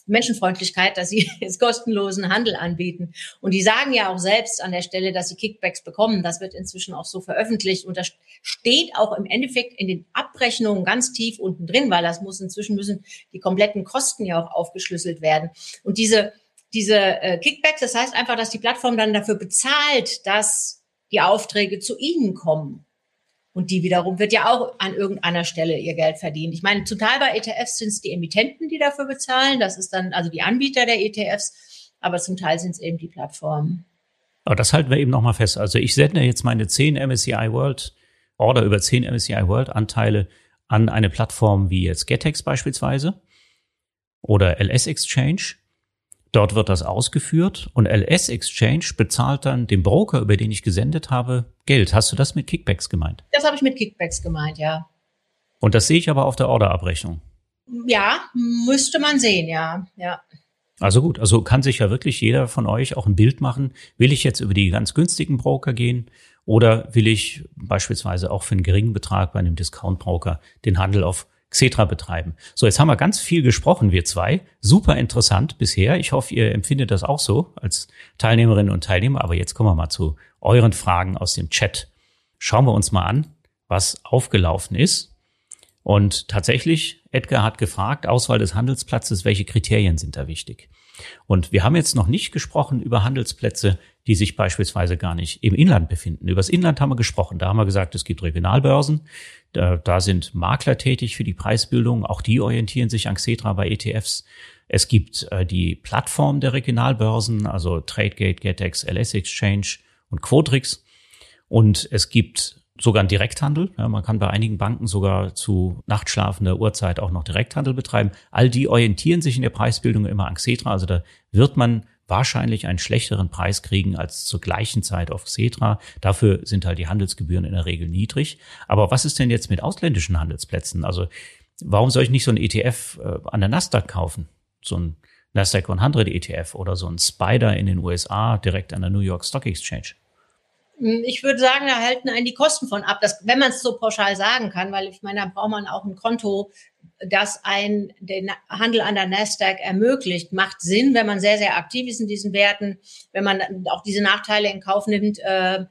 Menschenfreundlichkeit, dass sie jetzt kostenlosen Handel anbieten. Und die sagen ja auch selbst an der Stelle, dass sie Kickbacks bekommen. Das wird inzwischen auch so veröffentlicht. Und das steht auch im Endeffekt in den Abrechnungen ganz tief unten drin, weil das muss inzwischen müssen die kompletten Kosten ja auch aufgeschlüsselt werden. Und diese, diese äh, Kickbacks, das heißt einfach, dass die Plattform dann dafür bezahlt, dass die Aufträge zu ihnen kommen. Und die wiederum wird ja auch an irgendeiner Stelle ihr Geld verdienen. Ich meine, zum Teil bei ETFs sind es die Emittenten, die dafür bezahlen. Das ist dann also die Anbieter der ETFs. Aber zum Teil sind es eben die Plattformen. Aber das halten wir eben nochmal fest. Also ich sende jetzt meine 10 MSCI World Order über 10 MSCI World Anteile an eine Plattform wie jetzt Getex beispielsweise oder LS Exchange Dort wird das ausgeführt und LS Exchange bezahlt dann dem Broker, über den ich gesendet habe, Geld. Hast du das mit Kickbacks gemeint? Das habe ich mit Kickbacks gemeint, ja. Und das sehe ich aber auf der Orderabrechnung. Ja, müsste man sehen, ja, ja. Also gut, also kann sich ja wirklich jeder von euch auch ein Bild machen. Will ich jetzt über die ganz günstigen Broker gehen Oder will ich beispielsweise auch für einen geringen Betrag bei einem Discount-Broker den Handel auf Xetra betreiben? So, jetzt haben wir ganz viel gesprochen, wir zwei. Super interessant bisher. Ich hoffe, ihr empfindet das auch so als Teilnehmerinnen und Teilnehmer. Aber jetzt kommen wir mal zu euren Fragen aus dem Chat. Schauen wir uns mal an, was aufgelaufen ist. Und tatsächlich, Edgar hat gefragt, Auswahl des Handelsplatzes, welche Kriterien sind da wichtig? Und wir haben jetzt noch nicht gesprochen über Handelsplätze, die sich beispielsweise gar nicht im Inland befinden. Über das Inland haben wir gesprochen. Da haben wir gesagt, es gibt Regionalbörsen. Da, da sind Makler tätig für die Preisbildung. Auch die orientieren sich an Xetra bei ETFs. Es gibt äh, die Plattform der Regionalbörsen, also Tradegate, GetEx, LS Exchange und Quotrix. Und es gibt sogar einen Direkthandel. Ja, man kann bei einigen Banken sogar zu nachtschlafender Uhrzeit auch noch Direkthandel betreiben. All die orientieren sich in der Preisbildung immer an Xetra. Also da wird man wahrscheinlich einen schlechteren Preis kriegen als zur gleichen Zeit auf Xetra. Dafür sind halt die Handelsgebühren in der Regel niedrig. Aber was ist denn jetzt mit ausländischen Handelsplätzen? Also warum soll ich nicht so ein ETF äh, an der Nasdaq kaufen? So ein Nasdaq 100 ETF oder so ein Spider in den USA direkt an der New York Stock Exchange? Ich würde sagen, da halten einen die Kosten von ab, dass, wenn man es so pauschal sagen kann, weil ich meine, da braucht man auch ein Konto, das ein den Handel an der Nasdaq ermöglicht. Macht Sinn, wenn man sehr, sehr aktiv ist in diesen Werten, wenn man auch diese Nachteile in Kauf nimmt, äh,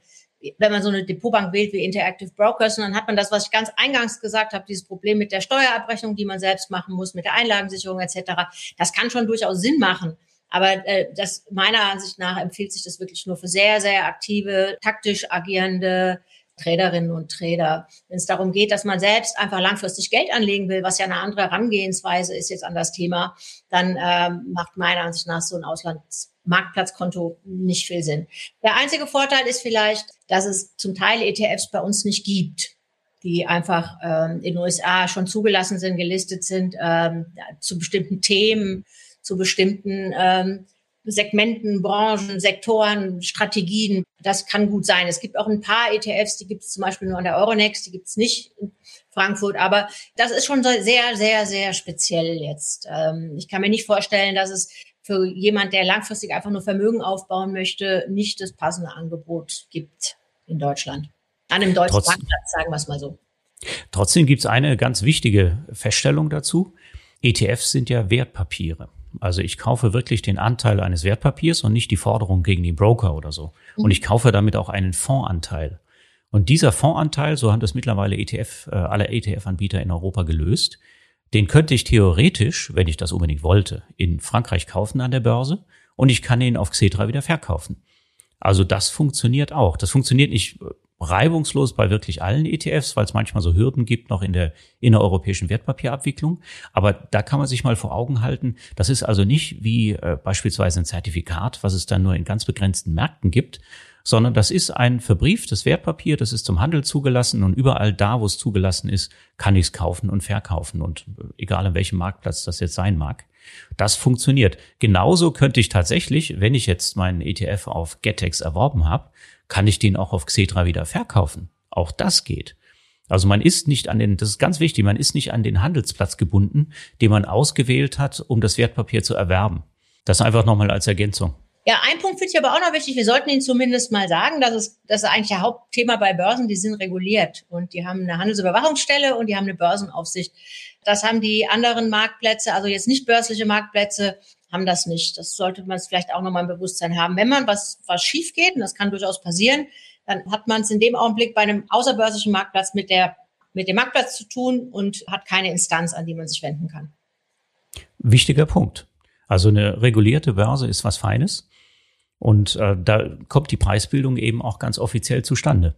wenn man so eine Depotbank wählt wie Interactive Brokers, und dann hat man das, was ich ganz eingangs gesagt habe, dieses Problem mit der Steuerabrechnung, die man selbst machen muss, mit der Einlagensicherung etc. Das kann schon durchaus Sinn machen. Aber äh, das meiner Ansicht nach empfiehlt sich das wirklich nur für sehr, sehr aktive, taktisch agierende Traderinnen und Trader. Wenn es darum geht, dass man selbst einfach langfristig Geld anlegen will, was ja eine andere Herangehensweise ist jetzt an das Thema, dann ähm, macht meiner Ansicht nach so ein Auslandsmarktplatzkonto nicht viel Sinn. Der einzige Vorteil ist vielleicht, dass es zum Teil ETFs bei uns nicht gibt die einfach ähm, in den USA schon zugelassen sind, gelistet sind, ähm, zu bestimmten Themen, zu bestimmten ähm, Segmenten, Branchen, Sektoren, Strategien. Das kann gut sein. Es gibt auch ein paar ETFs, die gibt es zum Beispiel nur an der Euronext, die gibt es nicht in Frankfurt. Aber das ist schon sehr, sehr, sehr speziell jetzt. Ähm, ich kann mir nicht vorstellen, dass es für jemand, der langfristig einfach nur Vermögen aufbauen möchte, nicht das passende Angebot gibt in Deutschland. An einem deutschen Trotz, Marktplatz, sagen wir es mal so. Trotzdem gibt es eine ganz wichtige Feststellung dazu. ETFs sind ja Wertpapiere. Also ich kaufe wirklich den Anteil eines Wertpapiers und nicht die Forderung gegen den Broker oder so. Und ich kaufe damit auch einen Fondsanteil. Und dieser Fondsanteil, so haben das mittlerweile ETF, äh, alle ETF-Anbieter in Europa gelöst, den könnte ich theoretisch, wenn ich das unbedingt wollte, in Frankreich kaufen an der Börse und ich kann ihn auf Xetra wieder verkaufen. Also das funktioniert auch. Das funktioniert nicht reibungslos bei wirklich allen ETFs, weil es manchmal so Hürden gibt noch in der innereuropäischen Wertpapierabwicklung. Aber da kann man sich mal vor Augen halten, das ist also nicht wie äh, beispielsweise ein Zertifikat, was es dann nur in ganz begrenzten Märkten gibt, sondern das ist ein verbrieftes Wertpapier, das ist zum Handel zugelassen und überall da, wo es zugelassen ist, kann ich es kaufen und verkaufen und äh, egal an welchem Marktplatz das jetzt sein mag. Das funktioniert. Genauso könnte ich tatsächlich, wenn ich jetzt meinen ETF auf Getex erworben habe, kann ich den auch auf Xetra wieder verkaufen. Auch das geht. Also man ist nicht an den, das ist ganz wichtig, man ist nicht an den Handelsplatz gebunden, den man ausgewählt hat, um das Wertpapier zu erwerben. Das einfach nochmal als Ergänzung. Ja, ein Punkt finde ich aber auch noch wichtig. Wir sollten Ihnen zumindest mal sagen, dass es, das ist eigentlich der Hauptthema bei Börsen. Die sind reguliert und die haben eine Handelsüberwachungsstelle und die haben eine Börsenaufsicht. Das haben die anderen Marktplätze, also jetzt nicht börsliche Marktplätze, haben das nicht. Das sollte man vielleicht auch nochmal im Bewusstsein haben. Wenn man was, was schief geht, und das kann durchaus passieren, dann hat man es in dem Augenblick bei einem außerbörslichen Marktplatz mit der, mit dem Marktplatz zu tun und hat keine Instanz, an die man sich wenden kann. Wichtiger Punkt. Also eine regulierte Börse ist was Feines. Und äh, da kommt die Preisbildung eben auch ganz offiziell zustande.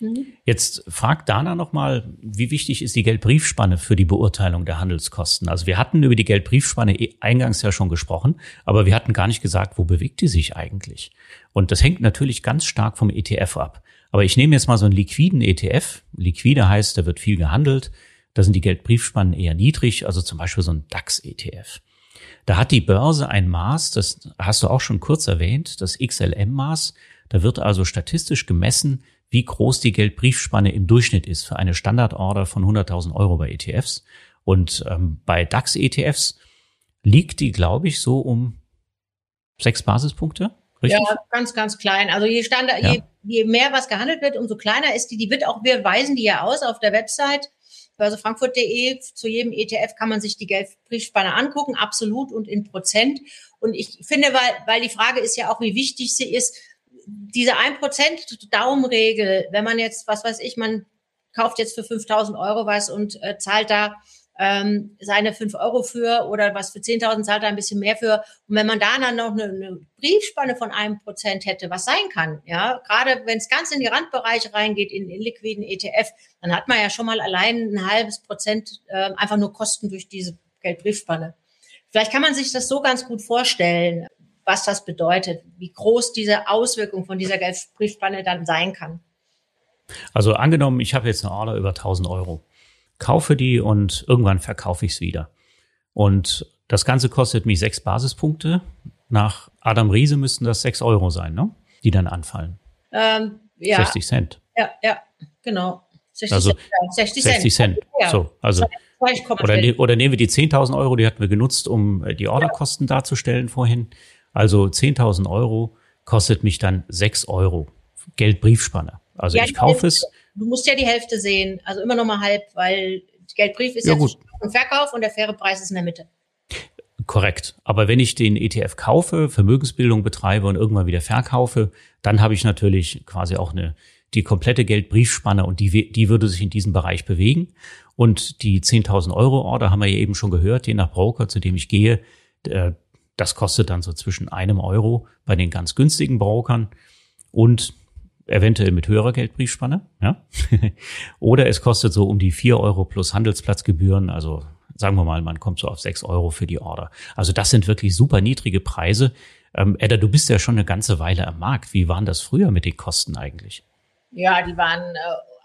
Mhm. Jetzt fragt Dana nochmal, wie wichtig ist die Geldbriefspanne für die Beurteilung der Handelskosten? Also wir hatten über die Geldbriefspanne eh eingangs ja schon gesprochen, aber wir hatten gar nicht gesagt, wo bewegt die sich eigentlich? Und das hängt natürlich ganz stark vom ETF ab. Aber ich nehme jetzt mal so einen liquiden ETF. Liquide heißt, da wird viel gehandelt. Da sind die Geldbriefspannen eher niedrig, also zum Beispiel so ein DAX-ETF. Da hat die Börse ein Maß, das hast du auch schon kurz erwähnt, das XLM-Maß. Da wird also statistisch gemessen, wie groß die Geldbriefspanne im Durchschnitt ist für eine Standardorder von 100.000 Euro bei ETFs. Und ähm, bei DAX-ETFs liegt die, glaube ich, so um sechs Basispunkte. Richtig? Ja, ganz, ganz klein. Also je Standard, ja. je je mehr was gehandelt wird, umso kleiner ist die. Die wird auch, wir weisen die ja aus auf der Website börsefrankfurt.de. Zu jedem ETF kann man sich die Geldbriefspanne angucken, absolut und in Prozent. Und ich finde, weil, weil die Frage ist ja auch, wie wichtig sie ist, diese 1% Daumenregel, wenn man jetzt, was weiß ich, man kauft jetzt für 5000 Euro was und äh, zahlt da ähm, seine 5 Euro für oder was für 10.000 zahlt er ein bisschen mehr für. Und wenn man da dann noch eine, eine Briefspanne von einem Prozent hätte, was sein kann, ja, gerade wenn es ganz in die Randbereiche reingeht, in, in liquiden ETF, dann hat man ja schon mal allein ein halbes Prozent äh, einfach nur Kosten durch diese Geldbriefspanne. Vielleicht kann man sich das so ganz gut vorstellen, was das bedeutet, wie groß diese Auswirkung von dieser Geldbriefspanne dann sein kann. Also angenommen, ich habe jetzt eine Order über 1000 Euro kaufe die und irgendwann verkaufe ich es wieder. Und das Ganze kostet mich sechs Basispunkte. Nach Adam Riese müssten das sechs Euro sein, ne? die dann anfallen. Ähm, ja. 60 Cent. Ja, ja, genau. 60 also Cent. 60 Cent. 60 Cent. Ja. So, also oder, ne, oder nehmen wir die 10.000 Euro, die hatten wir genutzt, um äh, die Orderkosten ja. darzustellen vorhin. Also 10.000 Euro kostet mich dann 6 Euro Geldbriefspanne. Also ja, ich kaufe es du musst ja die Hälfte sehen, also immer noch mal halb, weil Geldbrief ist ja, ja ein Verkauf und der faire Preis ist in der Mitte. Korrekt. Aber wenn ich den ETF kaufe, Vermögensbildung betreibe und irgendwann wieder verkaufe, dann habe ich natürlich quasi auch eine, die komplette Geldbriefspanne und die, die würde sich in diesem Bereich bewegen. Und die 10.000 Euro Order haben wir ja eben schon gehört, je nach Broker, zu dem ich gehe, das kostet dann so zwischen einem Euro bei den ganz günstigen Brokern und eventuell mit höherer Geldbriefspanne, ja. Oder es kostet so um die vier Euro plus Handelsplatzgebühren, also sagen wir mal, man kommt so auf sechs Euro für die Order. Also das sind wirklich super niedrige Preise. Ähm, Edda, du bist ja schon eine ganze Weile am Markt. Wie waren das früher mit den Kosten eigentlich? Ja, die waren äh,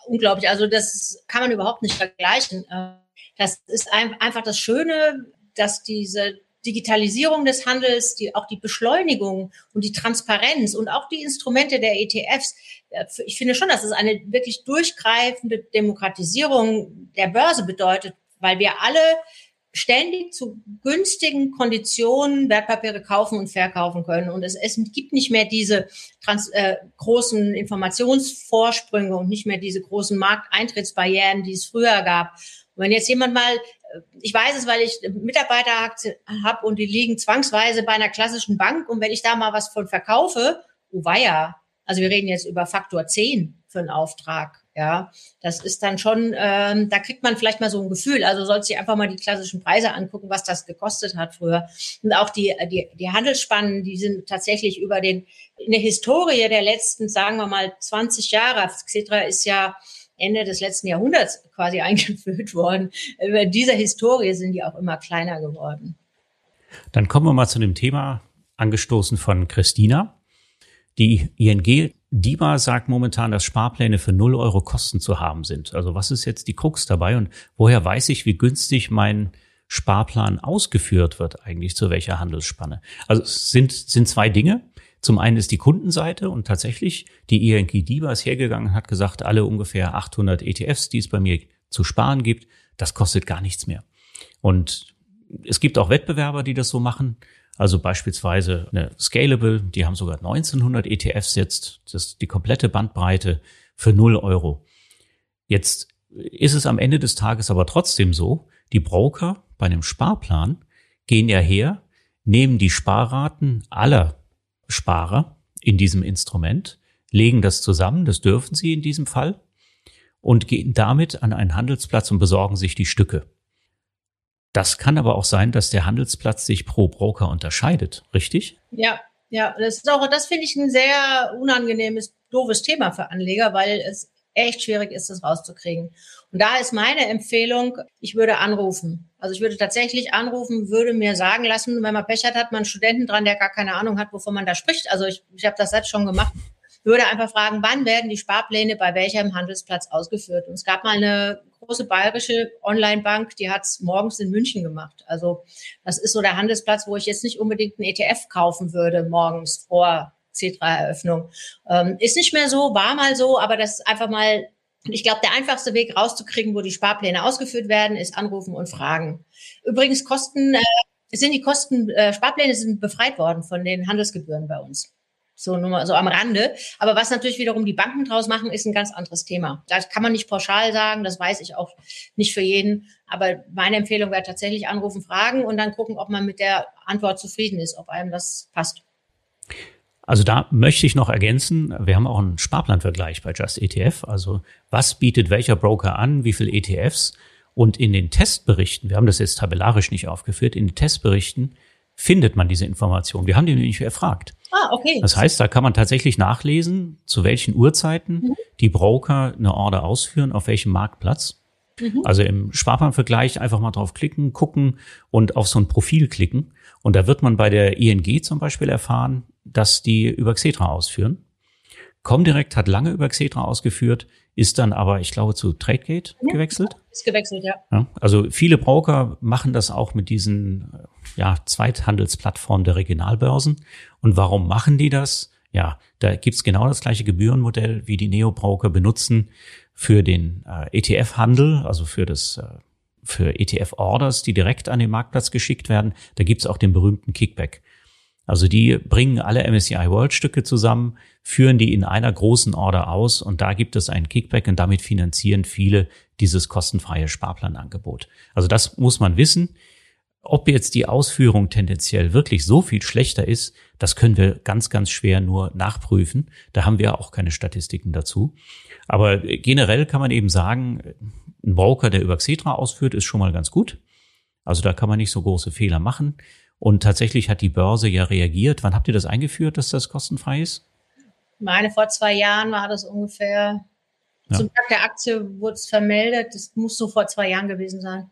unglaublich. Also das kann man überhaupt nicht vergleichen. Äh, das ist ein, einfach das Schöne, dass diese Digitalisierung des Handels, die, auch die Beschleunigung und die Transparenz und auch die Instrumente der ETFs. Äh, ich finde schon, dass es eine wirklich durchgreifende Demokratisierung der Börse bedeutet, weil wir alle ständig zu günstigen Konditionen Wertpapiere kaufen und verkaufen können. Und es, es gibt nicht mehr diese trans, äh, großen Informationsvorsprünge und nicht mehr diese großen Markteintrittsbarrieren, die es früher gab. Und wenn jetzt jemand mal ich weiß es, weil ich Mitarbeiteraktien habe und die liegen zwangsweise bei einer klassischen Bank. Und wenn ich da mal was von verkaufe, oh weia, also wir reden jetzt über Faktor 10 für einen Auftrag. Ja, das ist dann schon, ähm, da kriegt man vielleicht mal so ein Gefühl. Also sollst du einfach mal die klassischen Preise angucken, was das gekostet hat früher. Und auch die, die, die Handelsspannen, die sind tatsächlich über den, in der Historie der letzten, sagen wir mal, 20 Jahre, Xetra ist ja Ende des letzten Jahrhunderts quasi eingeführt worden. Über dieser Historie sind die auch immer kleiner geworden. Dann kommen wir mal zu dem Thema, angestoßen von Christina. Die ING DIBA sagt momentan, dass Sparpläne für 0 Euro Kosten zu haben sind. Also was ist jetzt die Krux dabei und woher weiß ich, wie günstig mein Sparplan ausgeführt wird eigentlich zu welcher Handelsspanne? Also es sind, sind zwei Dinge. Zum einen ist die Kundenseite und tatsächlich die ING DIBA ist hergegangen und hat gesagt, alle ungefähr 800 ETFs, die es bei mir zu sparen gibt, das kostet gar nichts mehr. Und es gibt auch Wettbewerber, die das so machen. Also beispielsweise eine Scalable, die haben sogar 1900 ETFs jetzt, das ist die komplette Bandbreite für 0 Euro. Jetzt ist es am Ende des Tages aber trotzdem so, die Broker bei einem Sparplan gehen ja her, nehmen die Sparraten aller Sparer in diesem Instrument, legen das zusammen, das dürfen sie in diesem Fall, und gehen damit an einen Handelsplatz und besorgen sich die Stücke. Das kann aber auch sein, dass der Handelsplatz sich pro Broker unterscheidet, richtig? Ja, ja, das ist auch, das finde ich ein sehr unangenehmes, doofes Thema für Anleger, weil es echt schwierig ist, das rauszukriegen. Und da ist meine Empfehlung, ich würde anrufen. Also ich würde tatsächlich anrufen, würde mir sagen lassen, wenn man Pech hat, hat man einen Studenten dran, der gar keine Ahnung hat, wovon man da spricht. Also ich, ich habe das selbst schon gemacht. Würde einfach fragen, wann werden die Sparpläne bei welchem Handelsplatz ausgeführt? Und es gab mal eine große bayerische Online-Bank, die hat es morgens in München gemacht. Also das ist so der Handelsplatz, wo ich jetzt nicht unbedingt einen ETF kaufen würde morgens vor C3-Eröffnung. Ähm, ist nicht mehr so, war mal so, aber das ist einfach mal ich glaube, der einfachste Weg rauszukriegen, wo die Sparpläne ausgeführt werden, ist anrufen und fragen. Übrigens Kosten, äh, sind die Kosten, äh, Sparpläne sind befreit worden von den Handelsgebühren bei uns. So nur mal so am Rande. Aber was natürlich wiederum die Banken draus machen, ist ein ganz anderes Thema. Das kann man nicht pauschal sagen, das weiß ich auch nicht für jeden. Aber meine Empfehlung wäre tatsächlich anrufen, fragen und dann gucken, ob man mit der Antwort zufrieden ist, ob einem das passt. Also da möchte ich noch ergänzen, wir haben auch einen Sparplanvergleich bei Just ETF. Also was bietet welcher Broker an, wie viele ETFs? Und in den Testberichten, wir haben das jetzt tabellarisch nicht aufgeführt, in den Testberichten findet man diese Information. Wir haben die nämlich erfragt. Ah, okay. Das heißt, da kann man tatsächlich nachlesen, zu welchen Uhrzeiten mhm. die Broker eine Order ausführen, auf welchem Marktplatz. Mhm. Also im Sparplanvergleich einfach mal drauf klicken, gucken und auf so ein Profil klicken. Und da wird man bei der ING zum Beispiel erfahren, dass die über Xetra ausführen. Comdirect hat lange über Xetra ausgeführt, ist dann aber, ich glaube, zu Tradegate ja, gewechselt. Ist gewechselt, ja. ja. Also viele Broker machen das auch mit diesen ja, Zweithandelsplattformen der Regionalbörsen. Und warum machen die das? Ja, da gibt's genau das gleiche Gebührenmodell, wie die Neo-Broker benutzen für den äh, ETF-Handel, also für das äh, für ETF-Orders, die direkt an den Marktplatz geschickt werden. Da gibt's auch den berühmten Kickback. Also die bringen alle MSCI World Stücke zusammen, führen die in einer großen Order aus und da gibt es einen Kickback und damit finanzieren viele dieses kostenfreie Sparplanangebot. Also das muss man wissen. Ob jetzt die Ausführung tendenziell wirklich so viel schlechter ist, das können wir ganz, ganz schwer nur nachprüfen. Da haben wir auch keine Statistiken dazu. Aber generell kann man eben sagen, ein Broker, der über Xetra ausführt, ist schon mal ganz gut. Also da kann man nicht so große Fehler machen. Und tatsächlich hat die Börse ja reagiert. Wann habt ihr das eingeführt, dass das kostenfrei ist? Ich meine, vor zwei Jahren war das ungefähr. Ja. Zum Tag der Aktie wurde es vermeldet. Das muss so vor zwei Jahren gewesen sein.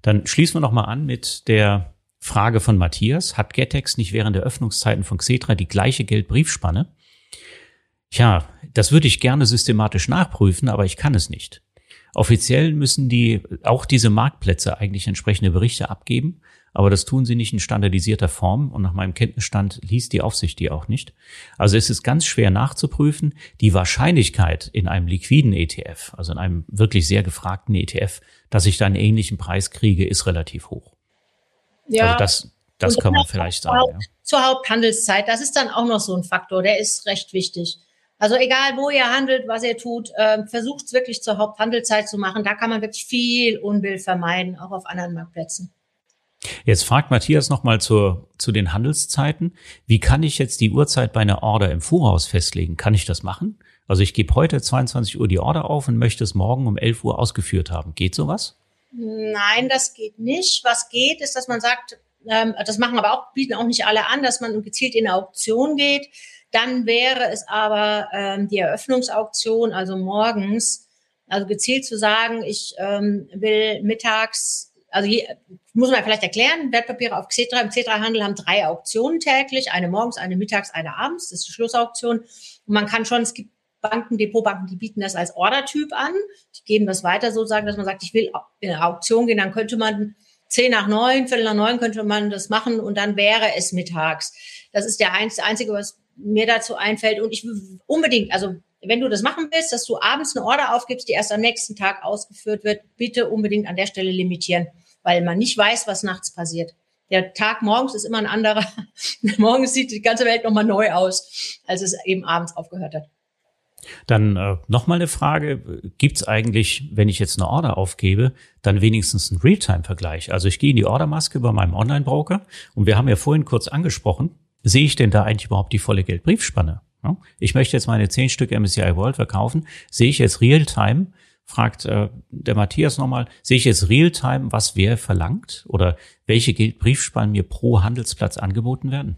Dann schließen wir noch mal an mit der Frage von Matthias. Hat Getex nicht während der Öffnungszeiten von Xetra die gleiche Geldbriefspanne? Tja, das würde ich gerne systematisch nachprüfen, aber ich kann es nicht. Offiziell müssen die auch diese Marktplätze eigentlich entsprechende Berichte abgeben, aber das tun sie nicht in standardisierter Form und nach meinem Kenntnisstand liest die Aufsicht die auch nicht. Also es ist ganz schwer nachzuprüfen. Die Wahrscheinlichkeit in einem liquiden ETF, also in einem wirklich sehr gefragten ETF, dass ich da einen ähnlichen Preis kriege, ist relativ hoch. Ja. Also das, das kann man vielleicht sagen. ja. Zur Haupthandelszeit, das ist dann auch noch so ein Faktor, der ist recht wichtig. Also egal, wo ihr handelt, was ihr tut, äh, versucht es wirklich zur Haupthandelszeit zu machen. Da kann man wirklich viel Unbill vermeiden, auch auf anderen Marktplätzen. Jetzt fragt Matthias nochmal zu, den Handelszeiten. Wie kann ich jetzt die Uhrzeit bei einer Order im Voraus festlegen? Kann ich das machen? Also ich gebe heute 22 Uhr die Order auf und möchte es morgen um 11 Uhr ausgeführt haben. Geht sowas? Nein, das geht nicht. Was geht, ist, dass man sagt, ähm, das machen aber auch, bieten auch nicht alle an, dass man gezielt in eine Auktion geht. Dann wäre es aber ähm, die Eröffnungsauktion, also morgens, also gezielt zu sagen, ich ähm, will mittags, also je, muss man vielleicht erklären, Wertpapiere auf Xetra, im Xetra-Handel haben drei Auktionen täglich, eine morgens, eine mittags, eine abends, das ist die Schlussauktion. Und man kann schon, es gibt Banken, Depotbanken, die bieten das als Ordertyp an, die geben das weiter sozusagen, dass man sagt, ich will in eine Auktion gehen, dann könnte man zehn nach neun, viertel nach neun könnte man das machen und dann wäre es mittags. Das ist der einzige, was mir dazu einfällt. Und ich unbedingt, also wenn du das machen willst, dass du abends eine Order aufgibst, die erst am nächsten Tag ausgeführt wird, bitte unbedingt an der Stelle limitieren, weil man nicht weiß, was nachts passiert. Der Tag morgens ist immer ein anderer. morgens sieht die ganze Welt nochmal neu aus, als es eben abends aufgehört hat. Dann äh, nochmal eine Frage. Gibt es eigentlich, wenn ich jetzt eine Order aufgebe, dann wenigstens einen Realtime-Vergleich? Also ich gehe in die Ordermaske bei meinem Online-Broker und wir haben ja vorhin kurz angesprochen, sehe ich denn da eigentlich überhaupt die volle Geldbriefspanne? Ich möchte jetzt meine zehn Stück MSCI World verkaufen. Sehe ich jetzt Realtime? Fragt äh, der Matthias nochmal, sehe ich jetzt Realtime, was wer verlangt? Oder welche Geldbriefspannen mir pro Handelsplatz angeboten werden?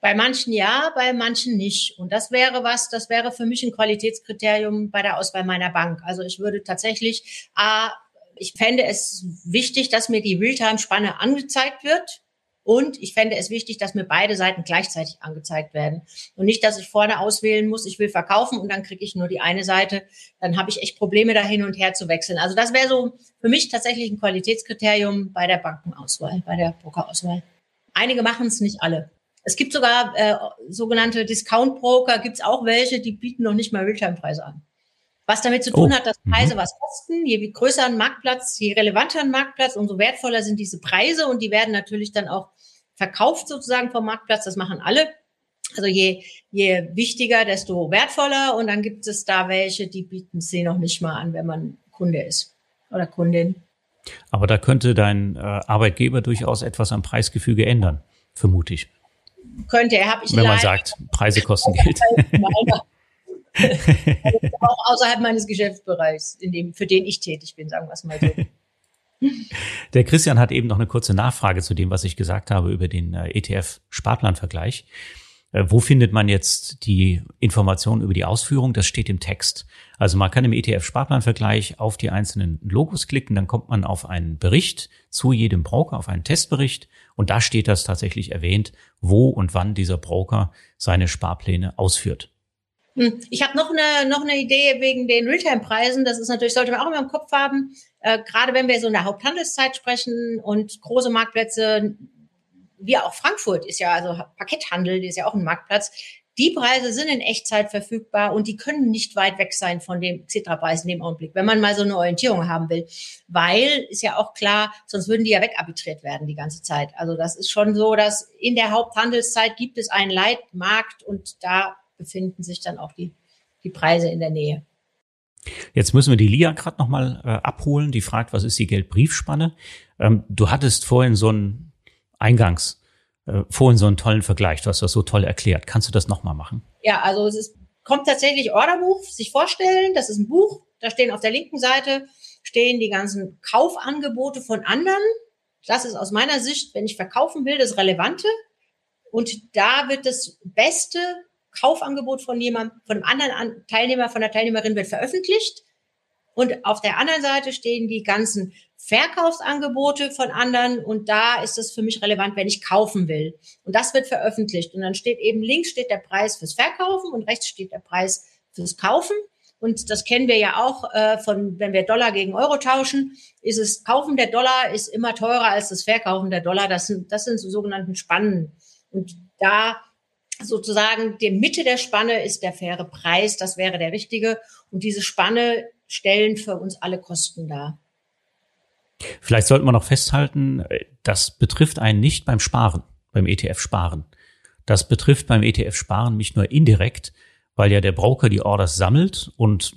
Bei manchen ja, bei manchen nicht. Und das wäre was, das wäre für mich ein Qualitätskriterium bei der Auswahl meiner Bank. Also ich würde tatsächlich, A, ich fände es wichtig, dass mir die Realtime-Spanne angezeigt wird. Und ich fände es wichtig, dass mir beide Seiten gleichzeitig angezeigt werden. Und nicht, dass ich vorne auswählen muss, ich will verkaufen und dann kriege ich nur die eine Seite. Dann habe ich echt Probleme, da hin und her zu wechseln. Also das wäre so für mich tatsächlich ein Qualitätskriterium bei der Bankenauswahl, bei der Brokerauswahl. Einige machen es, nicht alle. Es gibt sogar äh, sogenannte Discount-Broker, gibt es auch welche, die bieten noch nicht mal Realtime-Preise an. Was damit zu tun oh. hat, dass Preise mhm. was kosten. Je größer ein Marktplatz, je relevanter ein Marktplatz, umso wertvoller sind diese Preise und die werden natürlich dann auch verkauft sozusagen vom Marktplatz. Das machen alle. Also je, je wichtiger, desto wertvoller. Und dann gibt es da welche, die bieten sie noch nicht mal an, wenn man Kunde ist oder Kundin. Aber da könnte dein äh, Arbeitgeber durchaus etwas am Preisgefüge ändern, vermute ich. Könnte er, habe ich Wenn man sagt, Preise kosten Geld. auch außerhalb meines Geschäftsbereichs, in dem, für den ich tätig bin, sagen wir es mal so. Der Christian hat eben noch eine kurze Nachfrage zu dem, was ich gesagt habe über den äh, ETF-Sparplanvergleich. Äh, wo findet man jetzt die Informationen über die Ausführung? Das steht im Text. Also man kann im ETF-Sparplanvergleich auf die einzelnen Logos klicken, dann kommt man auf einen Bericht zu jedem Broker, auf einen Testbericht und da steht das tatsächlich erwähnt, wo und wann dieser Broker seine Sparpläne ausführt. Hm, ich habe noch eine, noch eine Idee wegen den Realtime-Preisen. Das ist natürlich, sollte man auch immer im Kopf haben, äh, gerade wenn wir so in der Haupthandelszeit sprechen und große Marktplätze, wie auch Frankfurt ist ja, also Pakethandel, die ist ja auch ein Marktplatz. Die Preise sind in Echtzeit verfügbar und die können nicht weit weg sein von dem Citra-Preis in dem Augenblick, wenn man mal so eine Orientierung haben will. Weil, ist ja auch klar, sonst würden die ja wegarbitriert werden die ganze Zeit. Also das ist schon so, dass in der Haupthandelszeit gibt es einen Leitmarkt und da befinden sich dann auch die, die Preise in der Nähe. Jetzt müssen wir die Lia gerade nochmal äh, abholen. Die fragt, was ist die Geldbriefspanne? Ähm, du hattest vorhin so einen Eingangs, äh, vorhin so einen tollen Vergleich. Du hast das so toll erklärt. Kannst du das nochmal machen? Ja, also es ist, kommt tatsächlich Orderbuch, sich vorstellen. Das ist ein Buch. Da stehen auf der linken Seite stehen die ganzen Kaufangebote von anderen. Das ist aus meiner Sicht, wenn ich verkaufen will, das Relevante. Und da wird das Beste Kaufangebot von jemandem, von einem anderen Teilnehmer, von der Teilnehmerin wird veröffentlicht. Und auf der anderen Seite stehen die ganzen Verkaufsangebote von anderen und da ist es für mich relevant, wenn ich kaufen will. Und das wird veröffentlicht. Und dann steht eben links steht der Preis fürs Verkaufen und rechts steht der Preis fürs Kaufen. Und das kennen wir ja auch äh, von, wenn wir Dollar gegen Euro tauschen, ist es Kaufen der Dollar ist immer teurer als das Verkaufen der Dollar. Das sind, das sind so sogenannten Spannen. Und da sozusagen die Mitte der Spanne ist der faire Preis, das wäre der richtige. Und diese Spanne stellen für uns alle Kosten dar. Vielleicht sollten wir noch festhalten, das betrifft einen nicht beim Sparen, beim ETF-Sparen. Das betrifft beim ETF-Sparen mich nur indirekt, weil ja der Broker die Orders sammelt und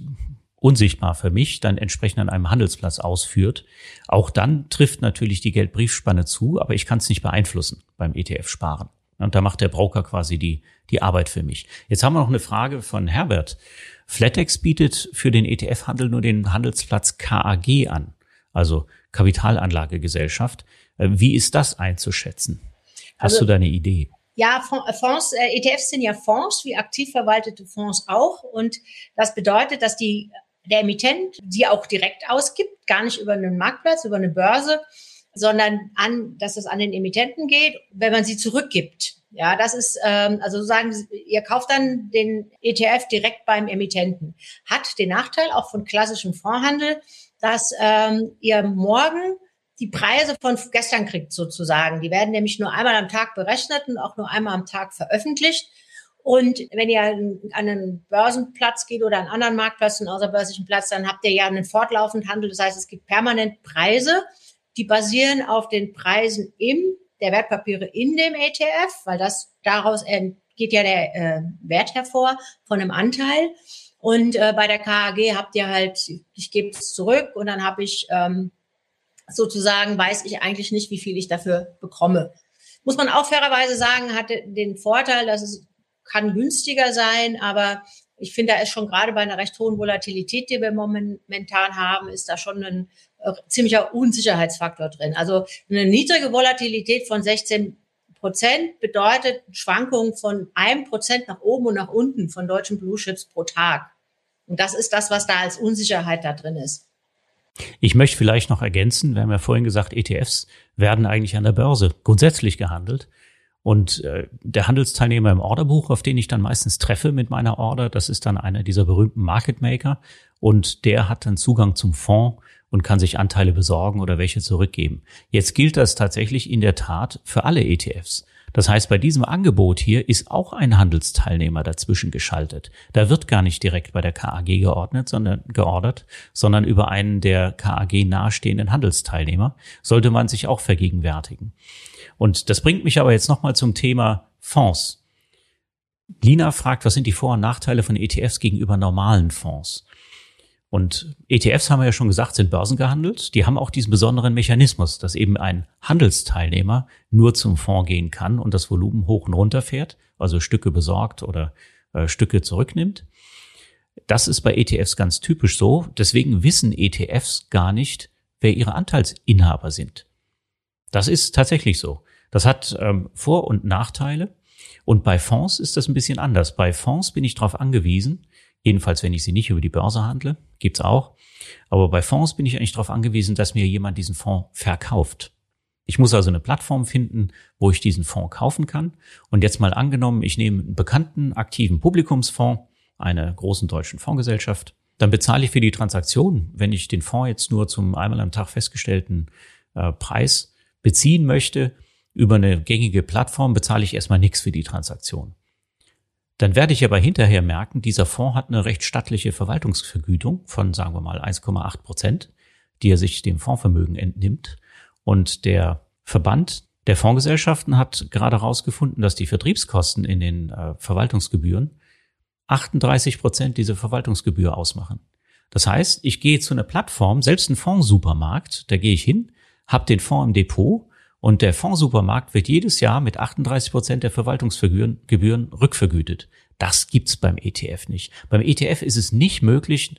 unsichtbar für mich dann entsprechend an einem Handelsplatz ausführt. Auch dann trifft natürlich die Geldbriefspanne zu, aber ich kann es nicht beeinflussen beim ETF-Sparen. Und da macht der Broker quasi die, die Arbeit für mich. Jetzt haben wir noch eine Frage von Herbert. Flatex bietet für den ETF-Handel nur den Handelsplatz KAG an, also Kapitalanlagegesellschaft. Äh, wie ist das einzuschätzen? Hast also, du da eine Idee? Ja, Fonds, äh, ETFs sind ja Fonds, wie aktiv verwaltete Fonds auch. Und das bedeutet, dass die, der Emittent sie auch direkt ausgibt, gar nicht über einen Marktplatz, über eine Börse, sondern an, dass es an den Emittenten geht, wenn man sie zurückgibt. Ja, das ist, ähm, also sagen, ihr kauft dann den ETF direkt beim Emittenten. Hat den Nachteil auch von klassischem Fondshandel, dass ähm, ihr morgen die Preise von gestern kriegt sozusagen. Die werden nämlich nur einmal am Tag berechnet und auch nur einmal am Tag veröffentlicht. Und wenn ihr an einen Börsenplatz geht oder an einen anderen Marktplatz, einen außerbörslichen Platz, dann habt ihr ja einen fortlaufenden Handel. Das heißt, es gibt permanent Preise die basieren auf den Preisen im der Wertpapiere in dem ETF, weil das daraus geht ja der äh, Wert hervor von einem Anteil. Und äh, bei der KAG habt ihr halt, ich gebe es zurück und dann habe ich ähm, sozusagen, weiß ich eigentlich nicht, wie viel ich dafür bekomme. Muss man auch fairerweise sagen, hatte den Vorteil, dass es kann günstiger sein, aber ich finde, da ist schon gerade bei einer recht hohen Volatilität, die wir momentan haben, ist da schon ein ziemlicher Unsicherheitsfaktor drin. Also eine niedrige Volatilität von 16 Prozent bedeutet Schwankungen von einem Prozent nach oben und nach unten von deutschen Blue Chips pro Tag. Und das ist das, was da als Unsicherheit da drin ist. Ich möchte vielleicht noch ergänzen, wir haben ja vorhin gesagt, ETFs werden eigentlich an der Börse grundsätzlich gehandelt. Und äh, der Handelsteilnehmer im Orderbuch, auf den ich dann meistens treffe mit meiner Order, das ist dann einer dieser berühmten Market Maker. Und der hat dann Zugang zum Fonds und kann sich Anteile besorgen oder welche zurückgeben. Jetzt gilt das tatsächlich in der Tat für alle ETFs. Das heißt, bei diesem Angebot hier ist auch ein Handelsteilnehmer dazwischen geschaltet. Da wird gar nicht direkt bei der KAG geordnet, sondern geordert, sondern über einen der KAG nahestehenden Handelsteilnehmer sollte man sich auch vergegenwärtigen. Und das bringt mich aber jetzt nochmal zum Thema Fonds. Lina fragt, was sind die Vor- und Nachteile von ETFs gegenüber normalen Fonds? Und ETFs haben wir ja schon gesagt, sind börsengehandelt. Die haben auch diesen besonderen Mechanismus, dass eben ein Handelsteilnehmer nur zum Fonds gehen kann und das Volumen hoch und runter fährt, also Stücke besorgt oder äh, Stücke zurücknimmt. Das ist bei ETFs ganz typisch so. Deswegen wissen ETFs gar nicht, wer ihre Anteilsinhaber sind. Das ist tatsächlich so. Das hat ähm, Vor- und Nachteile. Und bei Fonds ist das ein bisschen anders. Bei Fonds bin ich darauf angewiesen, jedenfalls wenn ich sie nicht über die Börse handle, gibt's auch. Aber bei Fonds bin ich eigentlich darauf angewiesen, dass mir jemand diesen Fonds verkauft. Ich muss also eine Plattform finden, wo ich diesen Fonds kaufen kann. Und jetzt mal angenommen, ich nehme einen bekannten, aktiven Publikumsfonds, einer großen deutschen Fondsgesellschaft. Dann bezahle ich für die Transaktion, wenn ich den Fonds jetzt nur zum einmal am Tag festgestellten äh, Preis beziehen möchte, über eine gängige Plattform bezahle ich erstmal nichts für die Transaktion. Dann werde ich aber hinterher merken, dieser Fonds hat eine recht stattliche Verwaltungsvergütung von, sagen wir mal, 1,8 Prozent, die er sich dem Fondsvermögen entnimmt. Und der Verband der Fondsgesellschaften hat gerade herausgefunden, dass die Vertriebskosten in den äh, Verwaltungsgebühren 38 Prozent dieser Verwaltungsgebühr ausmachen. Das heißt, ich gehe zu einer Plattform, selbst ein Fondssupermarkt, da gehe ich hin, habe den Fonds im Depot und der Fondssupermarkt wird jedes Jahr mit 38 Prozent der Verwaltungsgebühren Gebühren rückvergütet. Das gibt's beim ETF nicht. Beim ETF ist es nicht möglich,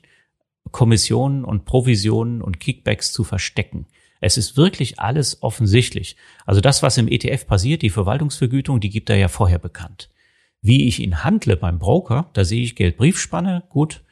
Kommissionen und Provisionen und Kickbacks zu verstecken. Es ist wirklich alles offensichtlich. Also das, was im ETF passiert, die Verwaltungsvergütung, die gibt er ja vorher bekannt. Wie ich ihn handle beim Broker, da sehe ich Geldbriefspanne, gut,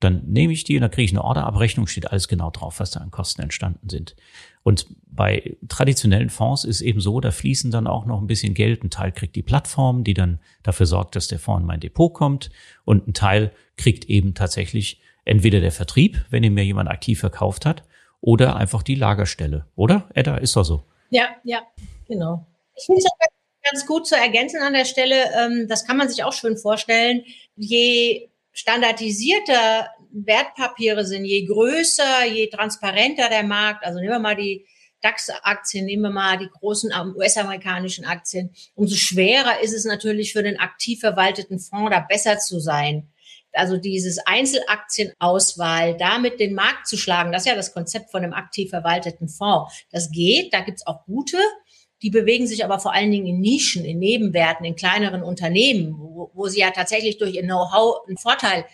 dann nehme ich die und dann kriege ich eine Orderabrechnung, steht alles genau drauf, was da an Kosten entstanden sind. Und bei traditionellen Fonds ist eben so, da fließen dann auch noch ein bisschen Geld. Ein Teil kriegt die Plattform, die dann dafür sorgt, dass der Fonds in mein Depot kommt. Und ein Teil kriegt eben tatsächlich entweder der Vertrieb, wenn ihn mir jemand aktiv verkauft hat, oder einfach die Lagerstelle. Oder, Edda, ist doch so. Ja, ja, genau. Ich finde es ganz gut zu ergänzen an der Stelle, ähm, das kann man sich auch schön vorstellen, je standardisierter Wertpapiere sind, je größer, je transparenter der Markt, also nehmen wir mal die DAX-Aktien, nehmen wir mal die großen US-amerikanischen Aktien, umso schwerer ist es natürlich für den aktiv verwalteten Fonds, da besser zu sein. Also dieses Einzelaktienauswahl, damit den Markt zu schlagen, das ist ja das Konzept von einem aktiv verwalteten Fonds. Das geht, da gibt's auch gute, die bewegen sich aber vor allen Dingen in Nischen, in Nebenwerten, in kleineren Unternehmen, wo, wo sie ja tatsächlich durch ihr Know-how einen Vorteil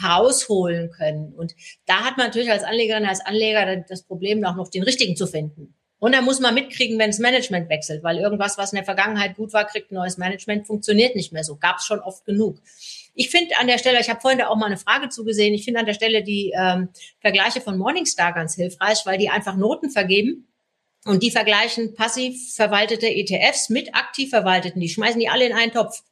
herausholen können. Und da hat man natürlich als Anlegerin, als Anleger das Problem, auch noch den richtigen zu finden. Und da muss man mitkriegen, wenn das Management wechselt, weil irgendwas, was in der Vergangenheit gut war, kriegt ein neues Management, funktioniert nicht mehr so. Gab es schon oft genug. Ich finde an der Stelle, ich habe vorhin da auch mal eine Frage zugesehen, ich finde an der Stelle die ähm, Vergleiche von Morningstar ganz hilfreich, weil die einfach Noten vergeben und die vergleichen passiv verwaltete ETFs mit aktiv verwalteten. Die schmeißen die alle in einen Topf.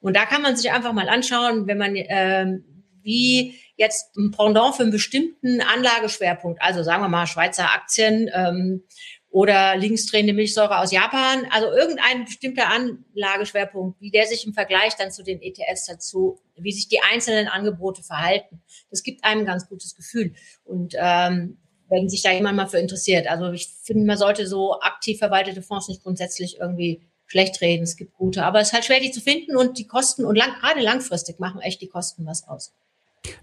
Und da kann man sich einfach mal anschauen, wenn man ähm, wie jetzt ein Pendant für einen bestimmten Anlageschwerpunkt, also sagen wir mal Schweizer Aktien ähm, oder linksdrehende Milchsäure aus Japan, also irgendein bestimmter Anlageschwerpunkt, wie der sich im Vergleich dann zu den ETFs dazu, wie sich die einzelnen Angebote verhalten. Das gibt einem ein ganz gutes Gefühl. Und ähm, wenn sich da jemand mal für interessiert. Also ich finde, man sollte so aktiv verwaltete Fonds nicht grundsätzlich irgendwie schlecht reden. Es gibt gute, aber es ist halt schwer, die zu finden und die Kosten und lang, gerade langfristig machen echt die Kosten was aus.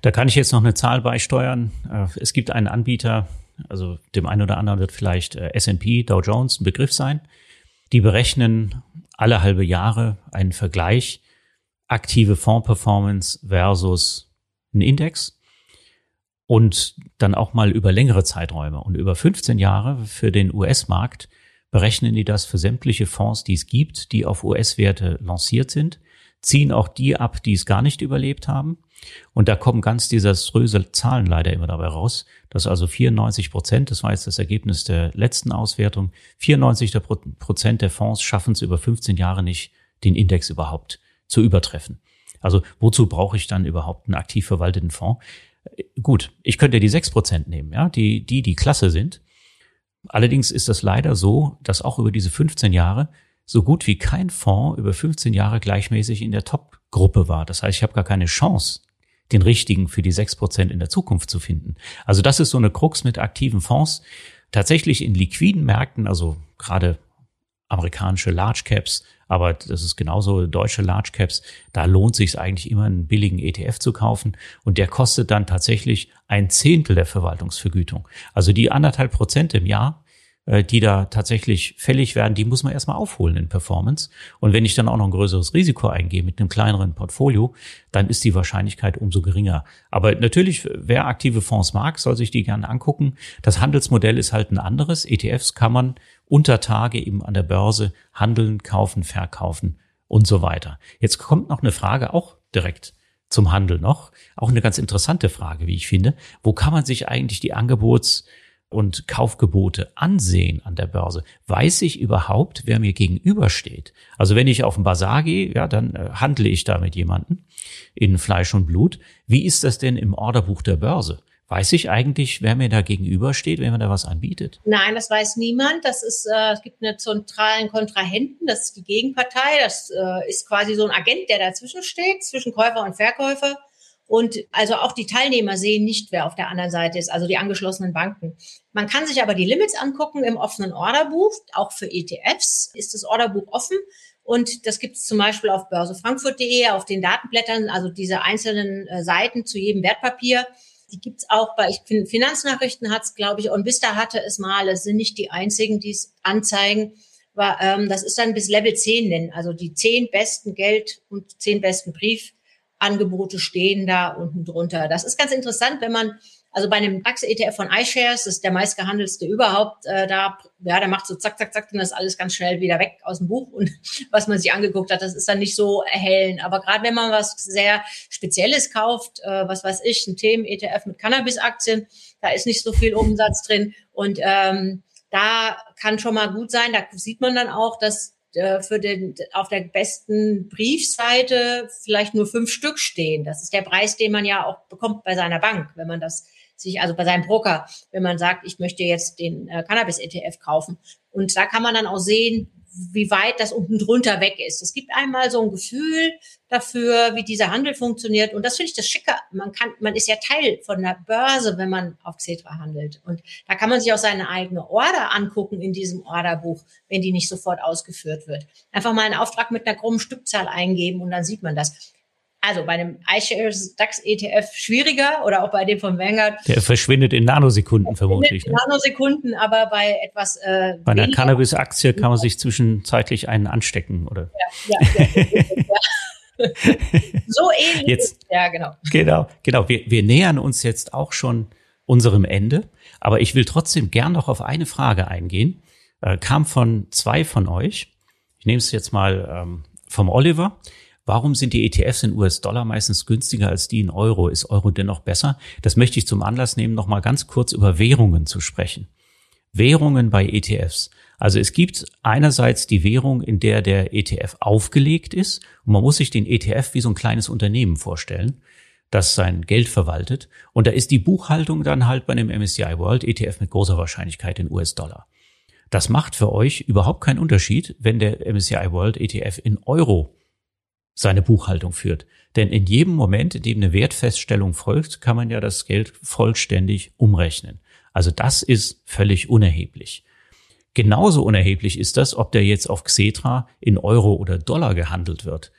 Da kann ich jetzt noch eine Zahl beisteuern. Äh, es gibt einen Anbieter, also dem einen oder anderen wird vielleicht äh, S&P, Dow Jones ein Begriff sein. Die berechnen alle halbe Jahre einen Vergleich aktive Fondsperformance versus ein Index und dann auch mal über längere Zeiträume. Und über 15 Jahre für den US-Markt berechnen die das für sämtliche Fonds, die es gibt, die auf US-Werte lanciert sind, ziehen auch die ab, die es gar nicht überlebt haben und da kommen ganz desaströse Zahlen leider immer dabei raus, dass also 94 Prozent, das war jetzt das Ergebnis der letzten Auswertung, 94 Prozent der Fonds schaffen es über 15 Jahre nicht, den Index überhaupt zu übertreffen. Also wozu brauche ich dann überhaupt einen aktiv verwalteten Fonds? Gut, ich könnte die 6 Prozent nehmen, ja, die, die, die klasse sind. Allerdings ist das leider so, dass auch über diese 15 Jahre so gut wie kein Fonds über 15 Jahre gleichmäßig in der Top-Gruppe war. Das heißt, ich habe gar keine Chance, den richtigen für die sechs Prozent in der Zukunft zu finden. Also das ist so eine Krux mit aktiven Fonds. Tatsächlich in liquiden Märkten, also gerade amerikanische Large Caps, aber das ist genauso deutsche Large Caps. Da lohnt sich eigentlich immer einen billigen ETF zu kaufen und der kostet dann tatsächlich ein Zehntel der Verwaltungsvergütung. Also die anderthalb Prozent im Jahr, die da tatsächlich fällig werden, die muss man erstmal aufholen in Performance. Und wenn ich dann auch noch ein größeres Risiko eingehe mit einem kleineren Portfolio, dann ist die Wahrscheinlichkeit umso geringer. Aber natürlich, wer aktive Fonds mag, soll sich die gerne angucken. Das Handelsmodell ist halt ein anderes. ETFs kann man unter Tage eben an der Börse handeln, kaufen, verkaufen und so weiter. Jetzt kommt noch eine Frage auch direkt zum Handel noch. Auch eine ganz interessante Frage, wie ich finde. Wo kann man sich eigentlich die Angebots- und Kaufgebote ansehen an der Börse, weiß ich überhaupt, wer mir gegenübersteht. Also wenn ich auf den Bazar gehe, ja, dann äh, handle ich da mit jemandem in Fleisch und Blut. Wie ist das denn im Orderbuch der Börse? Weiß ich eigentlich, wer mir da gegenübersteht, wenn man da was anbietet? Nein, das weiß niemand. Das ist, äh, es gibt einen zentralen Kontrahenten, das ist die Gegenpartei. Das äh, ist quasi so ein Agent, der dazwischen steht, zwischen Käufer und Verkäufer. Und also auch die Teilnehmer sehen nicht, wer auf der anderen Seite ist, also die angeschlossenen Banken. Man kann sich aber die Limits angucken im offenen Orderbuch. Auch für ETFs ist das Orderbuch offen. Und das gibt es zum Beispiel auf börsefrankfurt.de, auf den Datenblättern, also diese einzelnen äh, Seiten zu jedem Wertpapier. Die gibt es auch bei ich bin, Finanznachrichten hat es, glaube ich, und Vista hatte es mal. Es sind nicht die einzigen, die es anzeigen. War, ähm, das ist dann bis Level 10 nennen, also die zehn besten Geld- und zehn besten Brief. Angebote stehen da unten drunter. Das ist ganz interessant, wenn man also bei einem DAX-ETF von iShares, das ist der meistgehandelste überhaupt, äh, da, ja, der macht so zack, zack, zack, dann ist alles ganz schnell wieder weg aus dem Buch und was man sich angeguckt hat, das ist dann nicht so erhellend. Aber gerade wenn man was sehr Spezielles kauft, äh, was weiß ich, ein Themen-ETF mit Cannabis-Aktien, da ist nicht so viel Umsatz drin und ähm, da kann schon mal gut sein, da sieht man dann auch, dass äh, für den, auf der besten Briefseite vielleicht nur fünf Stück stehen. Das ist der Preis, den man ja auch bekommt bei seiner Bank, wenn man das sich, also bei seinem Broker, wenn man sagt, ich möchte jetzt den äh, Cannabis-ETF kaufen. Und da kann man dann auch sehen, wie weit das unten drunter weg ist. Es gibt einmal so ein Gefühl dafür, wie dieser Handel funktioniert. Und das finde ich das Schicke. Man kann, man ist ja Teil von der Börse, wenn man auf Xetra handelt. Und da kann man sich auch seine eigene Order angucken in diesem Orderbuch, wenn die nicht sofort ausgeführt wird. Einfach mal einen Auftrag mit einer groben Stückzahl eingeben und dann sieht man das. Also bei einem iShares DAX ETF schwieriger oder auch bei dem von Vanguard. Der verschwindet in Nanosekunden vermutlich. In ne? Nanosekunden, aber bei etwas. Äh, bei einer Cannabis-Aktie kann man sich zwischenzeitlich einen anstecken, oder? Ja, ja, ja, ja. so ähnlich. Jetzt, ja, genau. Genau, genau. Wir, wir nähern uns jetzt auch schon unserem Ende, aber ich will trotzdem gern noch auf eine Frage eingehen. Äh, kam von zwei von euch. Ich nehme es jetzt mal ähm, vom Oliver. Warum sind die ETFs in US-Dollar meistens günstiger als die in Euro? Ist Euro dennoch besser? Das möchte ich zum Anlass nehmen, noch mal ganz kurz über Währungen zu sprechen. Währungen bei ETFs. Also es gibt einerseits die Währung, in der der ETF aufgelegt ist. Und man muss sich den ETF wie so ein kleines Unternehmen vorstellen, das sein Geld verwaltet. Und da ist die Buchhaltung dann halt bei einem MSCI World ETF mit großer Wahrscheinlichkeit in US-Dollar. Das macht für euch überhaupt keinen Unterschied, wenn der MSCI World ETF in Euro seine Buchhaltung führt. Denn in jedem Moment, in dem eine Wertfeststellung folgt, kann man ja das Geld vollständig umrechnen. Also das ist völlig unerheblich. Genauso unerheblich ist das, ob der jetzt auf Xetra in Euro oder Dollar gehandelt wird.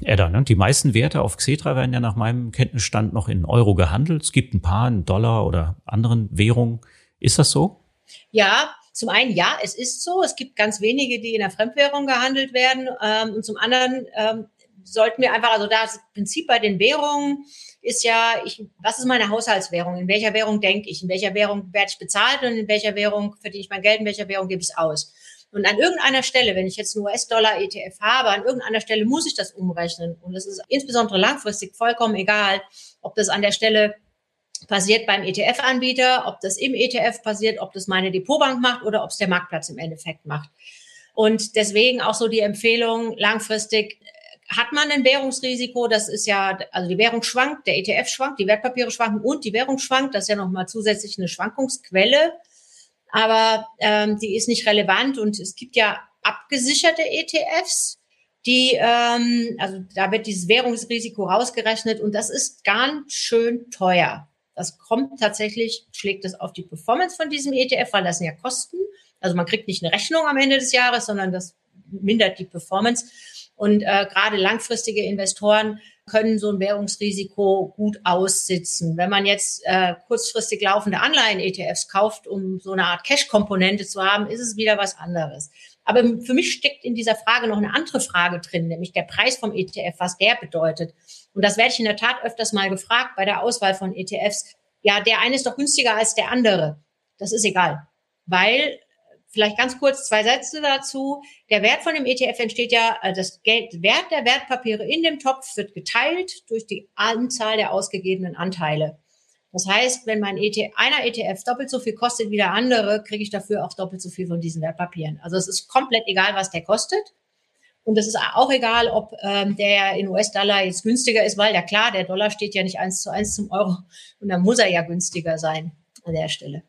Edda, ne? Die meisten Werte auf Xetra werden ja nach meinem Kenntnisstand noch in Euro gehandelt. Es gibt ein paar in Dollar oder anderen Währungen. Ist das so? Ja, zum einen ja, es ist so. Es gibt ganz wenige, die in der Fremdwährung gehandelt werden. Ähm, und zum anderen ähm, sollten wir einfach, also das Prinzip bei den Währungen ist ja, ich, was ist meine Haushaltswährung? In welcher Währung denke ich? In welcher Währung werde ich bezahlt und in welcher Währung verdiene ich mein Geld? In welcher Währung gebe ich es aus? Und an irgendeiner Stelle, wenn ich jetzt einen US-Dollar-ETF habe, an irgendeiner Stelle muss ich das umrechnen. Und es ist insbesondere langfristig vollkommen egal, ob das an der Stelle passiert beim ETF-Anbieter, ob das im ETF passiert, ob das meine Depotbank macht oder ob es der Marktplatz im Endeffekt macht. Und deswegen auch so die Empfehlung, langfristig hat man ein Währungsrisiko. Das ist ja, also die Währung schwankt, der ETF schwankt, die Wertpapiere schwanken und die Währung schwankt. Das ist ja nochmal zusätzlich eine Schwankungsquelle. Aber ähm, die ist nicht relevant und es gibt ja abgesicherte ETFs, die, ähm, also da wird dieses Währungsrisiko rausgerechnet und das ist ganz schön teuer. Das kommt tatsächlich, schlägt es auf die Performance von diesem ETF, weil das sind ja Kosten Also man kriegt nicht eine Rechnung am Ende des Jahres, sondern das mindert die Performance. Und äh, gerade langfristige Investoren können so ein Währungsrisiko gut aussitzen. Wenn man jetzt äh, kurzfristig laufende Anleihen-ETFs kauft, um so eine Art Cash-Komponente zu haben, ist es wieder was anderes. Aber für mich steckt in dieser Frage noch eine andere Frage drin, nämlich der Preis vom ETF, was der bedeutet. Und das werde ich in der Tat öfters mal gefragt bei der Auswahl von ETFs. Ja, der eine ist doch günstiger als der andere. Das ist egal, weil Vielleicht ganz kurz zwei Sätze dazu. Der Wert von dem ETF entsteht ja, äh, das Geld, Wert der Wertpapiere in dem Topf wird geteilt durch die Anzahl der ausgegebenen Anteile. Das heißt, wenn mein ETF, einer ETF doppelt so viel kostet wie der andere, kriege ich dafür auch doppelt so viel von diesen Wertpapieren. Also es ist komplett egal, was der kostet. Und es ist auch egal, ob ähm, der in US-Dollar jetzt günstiger ist, weil ja klar, der Dollar steht ja nicht eins zu eins zum Euro und dann muss er ja günstiger sein an der Stelle.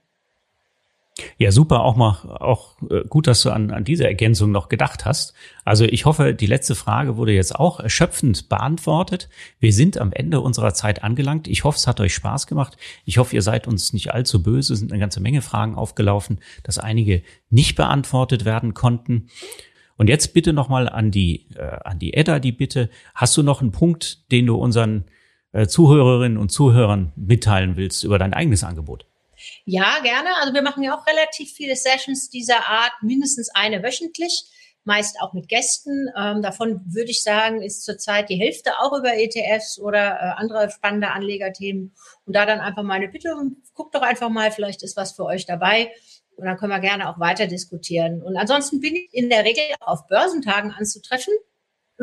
Ja, super, auch mal, auch äh, gut, dass du an, an diese Ergänzung noch gedacht hast. Also ich hoffe, die letzte Frage wurde jetzt auch erschöpfend beantwortet. Wir sind am Ende unserer Zeit angelangt. Ich hoffe, es hat euch Spaß gemacht. Ich hoffe, ihr seid uns nicht allzu böse. Es sind eine ganze Menge Fragen aufgelaufen, dass einige nicht beantwortet werden konnten. Und jetzt bitte nochmal an die, äh, an die Edda die Bitte. Hast du noch einen Punkt, den du unseren äh, Zuhörerinnen und Zuhörern mitteilen willst über dein eigenes Angebot? Ja, gerne. Also wir machen ja auch relativ viele Sessions dieser Art, mindestens eine wöchentlich, meist auch mit Gästen. Ähm, davon würde ich sagen, ist zurzeit die Hälfte auch über ETFs oder äh, andere spannende Anlegerthemen. Und da dann einfach meine Bitte, guckt doch einfach mal, vielleicht ist was für euch dabei. Und dann können wir gerne auch weiter diskutieren. Und ansonsten bin ich in der Regel auf Börsentagen anzutreffen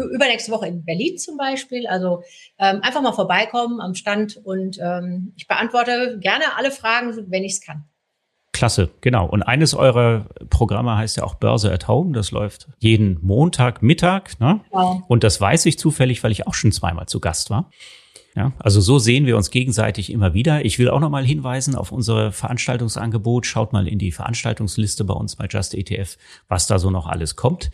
übernächste Woche in Berlin zum Beispiel. Also ähm, einfach mal vorbeikommen am Stand und ähm, ich beantworte gerne alle Fragen, wenn ich es kann. Klasse, genau. Und eines eurer Programme heißt ja auch Börse at Home. Das läuft jeden Montag Mittag. Ne? Genau. Und das weiß ich zufällig, weil ich auch schon zweimal zu Gast war. Ja, also so sehen wir uns gegenseitig immer wieder. Ich will auch noch mal hinweisen auf unser Veranstaltungsangebot. Schaut mal in die Veranstaltungsliste bei uns bei Just ETF, was da so noch alles kommt.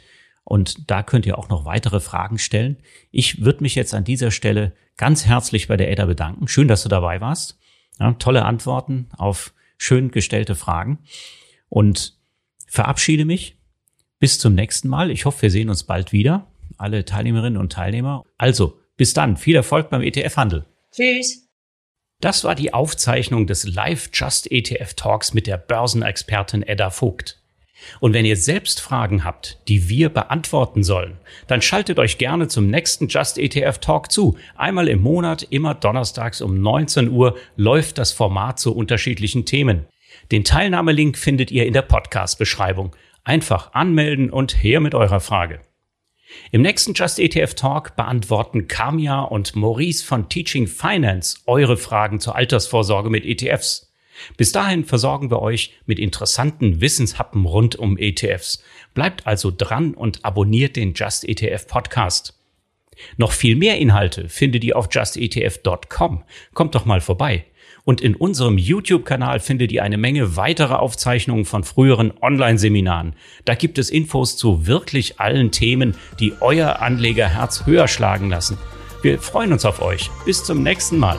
Und da könnt ihr auch noch weitere Fragen stellen. Ich würde mich jetzt an dieser Stelle ganz herzlich bei der Edda bedanken. Schön, dass du dabei warst. Ja, tolle Antworten auf schön gestellte Fragen. Und verabschiede mich. Bis zum nächsten Mal. Ich hoffe, wir sehen uns bald wieder. Alle Teilnehmerinnen und Teilnehmer. Also, bis dann. Viel Erfolg beim ETF-Handel. Tschüss. Das war die Aufzeichnung des Live Just ETF Talks mit der Börsenexpertin Edda Vogt. Und wenn ihr selbst Fragen habt, die wir beantworten sollen, dann schaltet euch gerne zum nächsten Just ETF Talk zu. Einmal im Monat, immer donnerstags um 19 Uhr, läuft das Format zu unterschiedlichen Themen. Den Teilnahmelink findet ihr in der Podcast-Beschreibung. Einfach anmelden und her mit eurer Frage. Im nächsten Just ETF Talk beantworten Kamia und Maurice von Teaching Finance eure Fragen zur Altersvorsorge mit ETFs. Bis dahin versorgen wir euch mit interessanten Wissenshappen rund um ETFs. Bleibt also dran und abonniert den Just ETF Podcast. Noch viel mehr Inhalte findet ihr auf justetf.com. Kommt doch mal vorbei. Und in unserem YouTube-Kanal findet ihr eine Menge weiterer Aufzeichnungen von früheren Online-Seminaren. Da gibt es Infos zu wirklich allen Themen, die euer Anlegerherz höher schlagen lassen. Wir freuen uns auf euch. Bis zum nächsten Mal.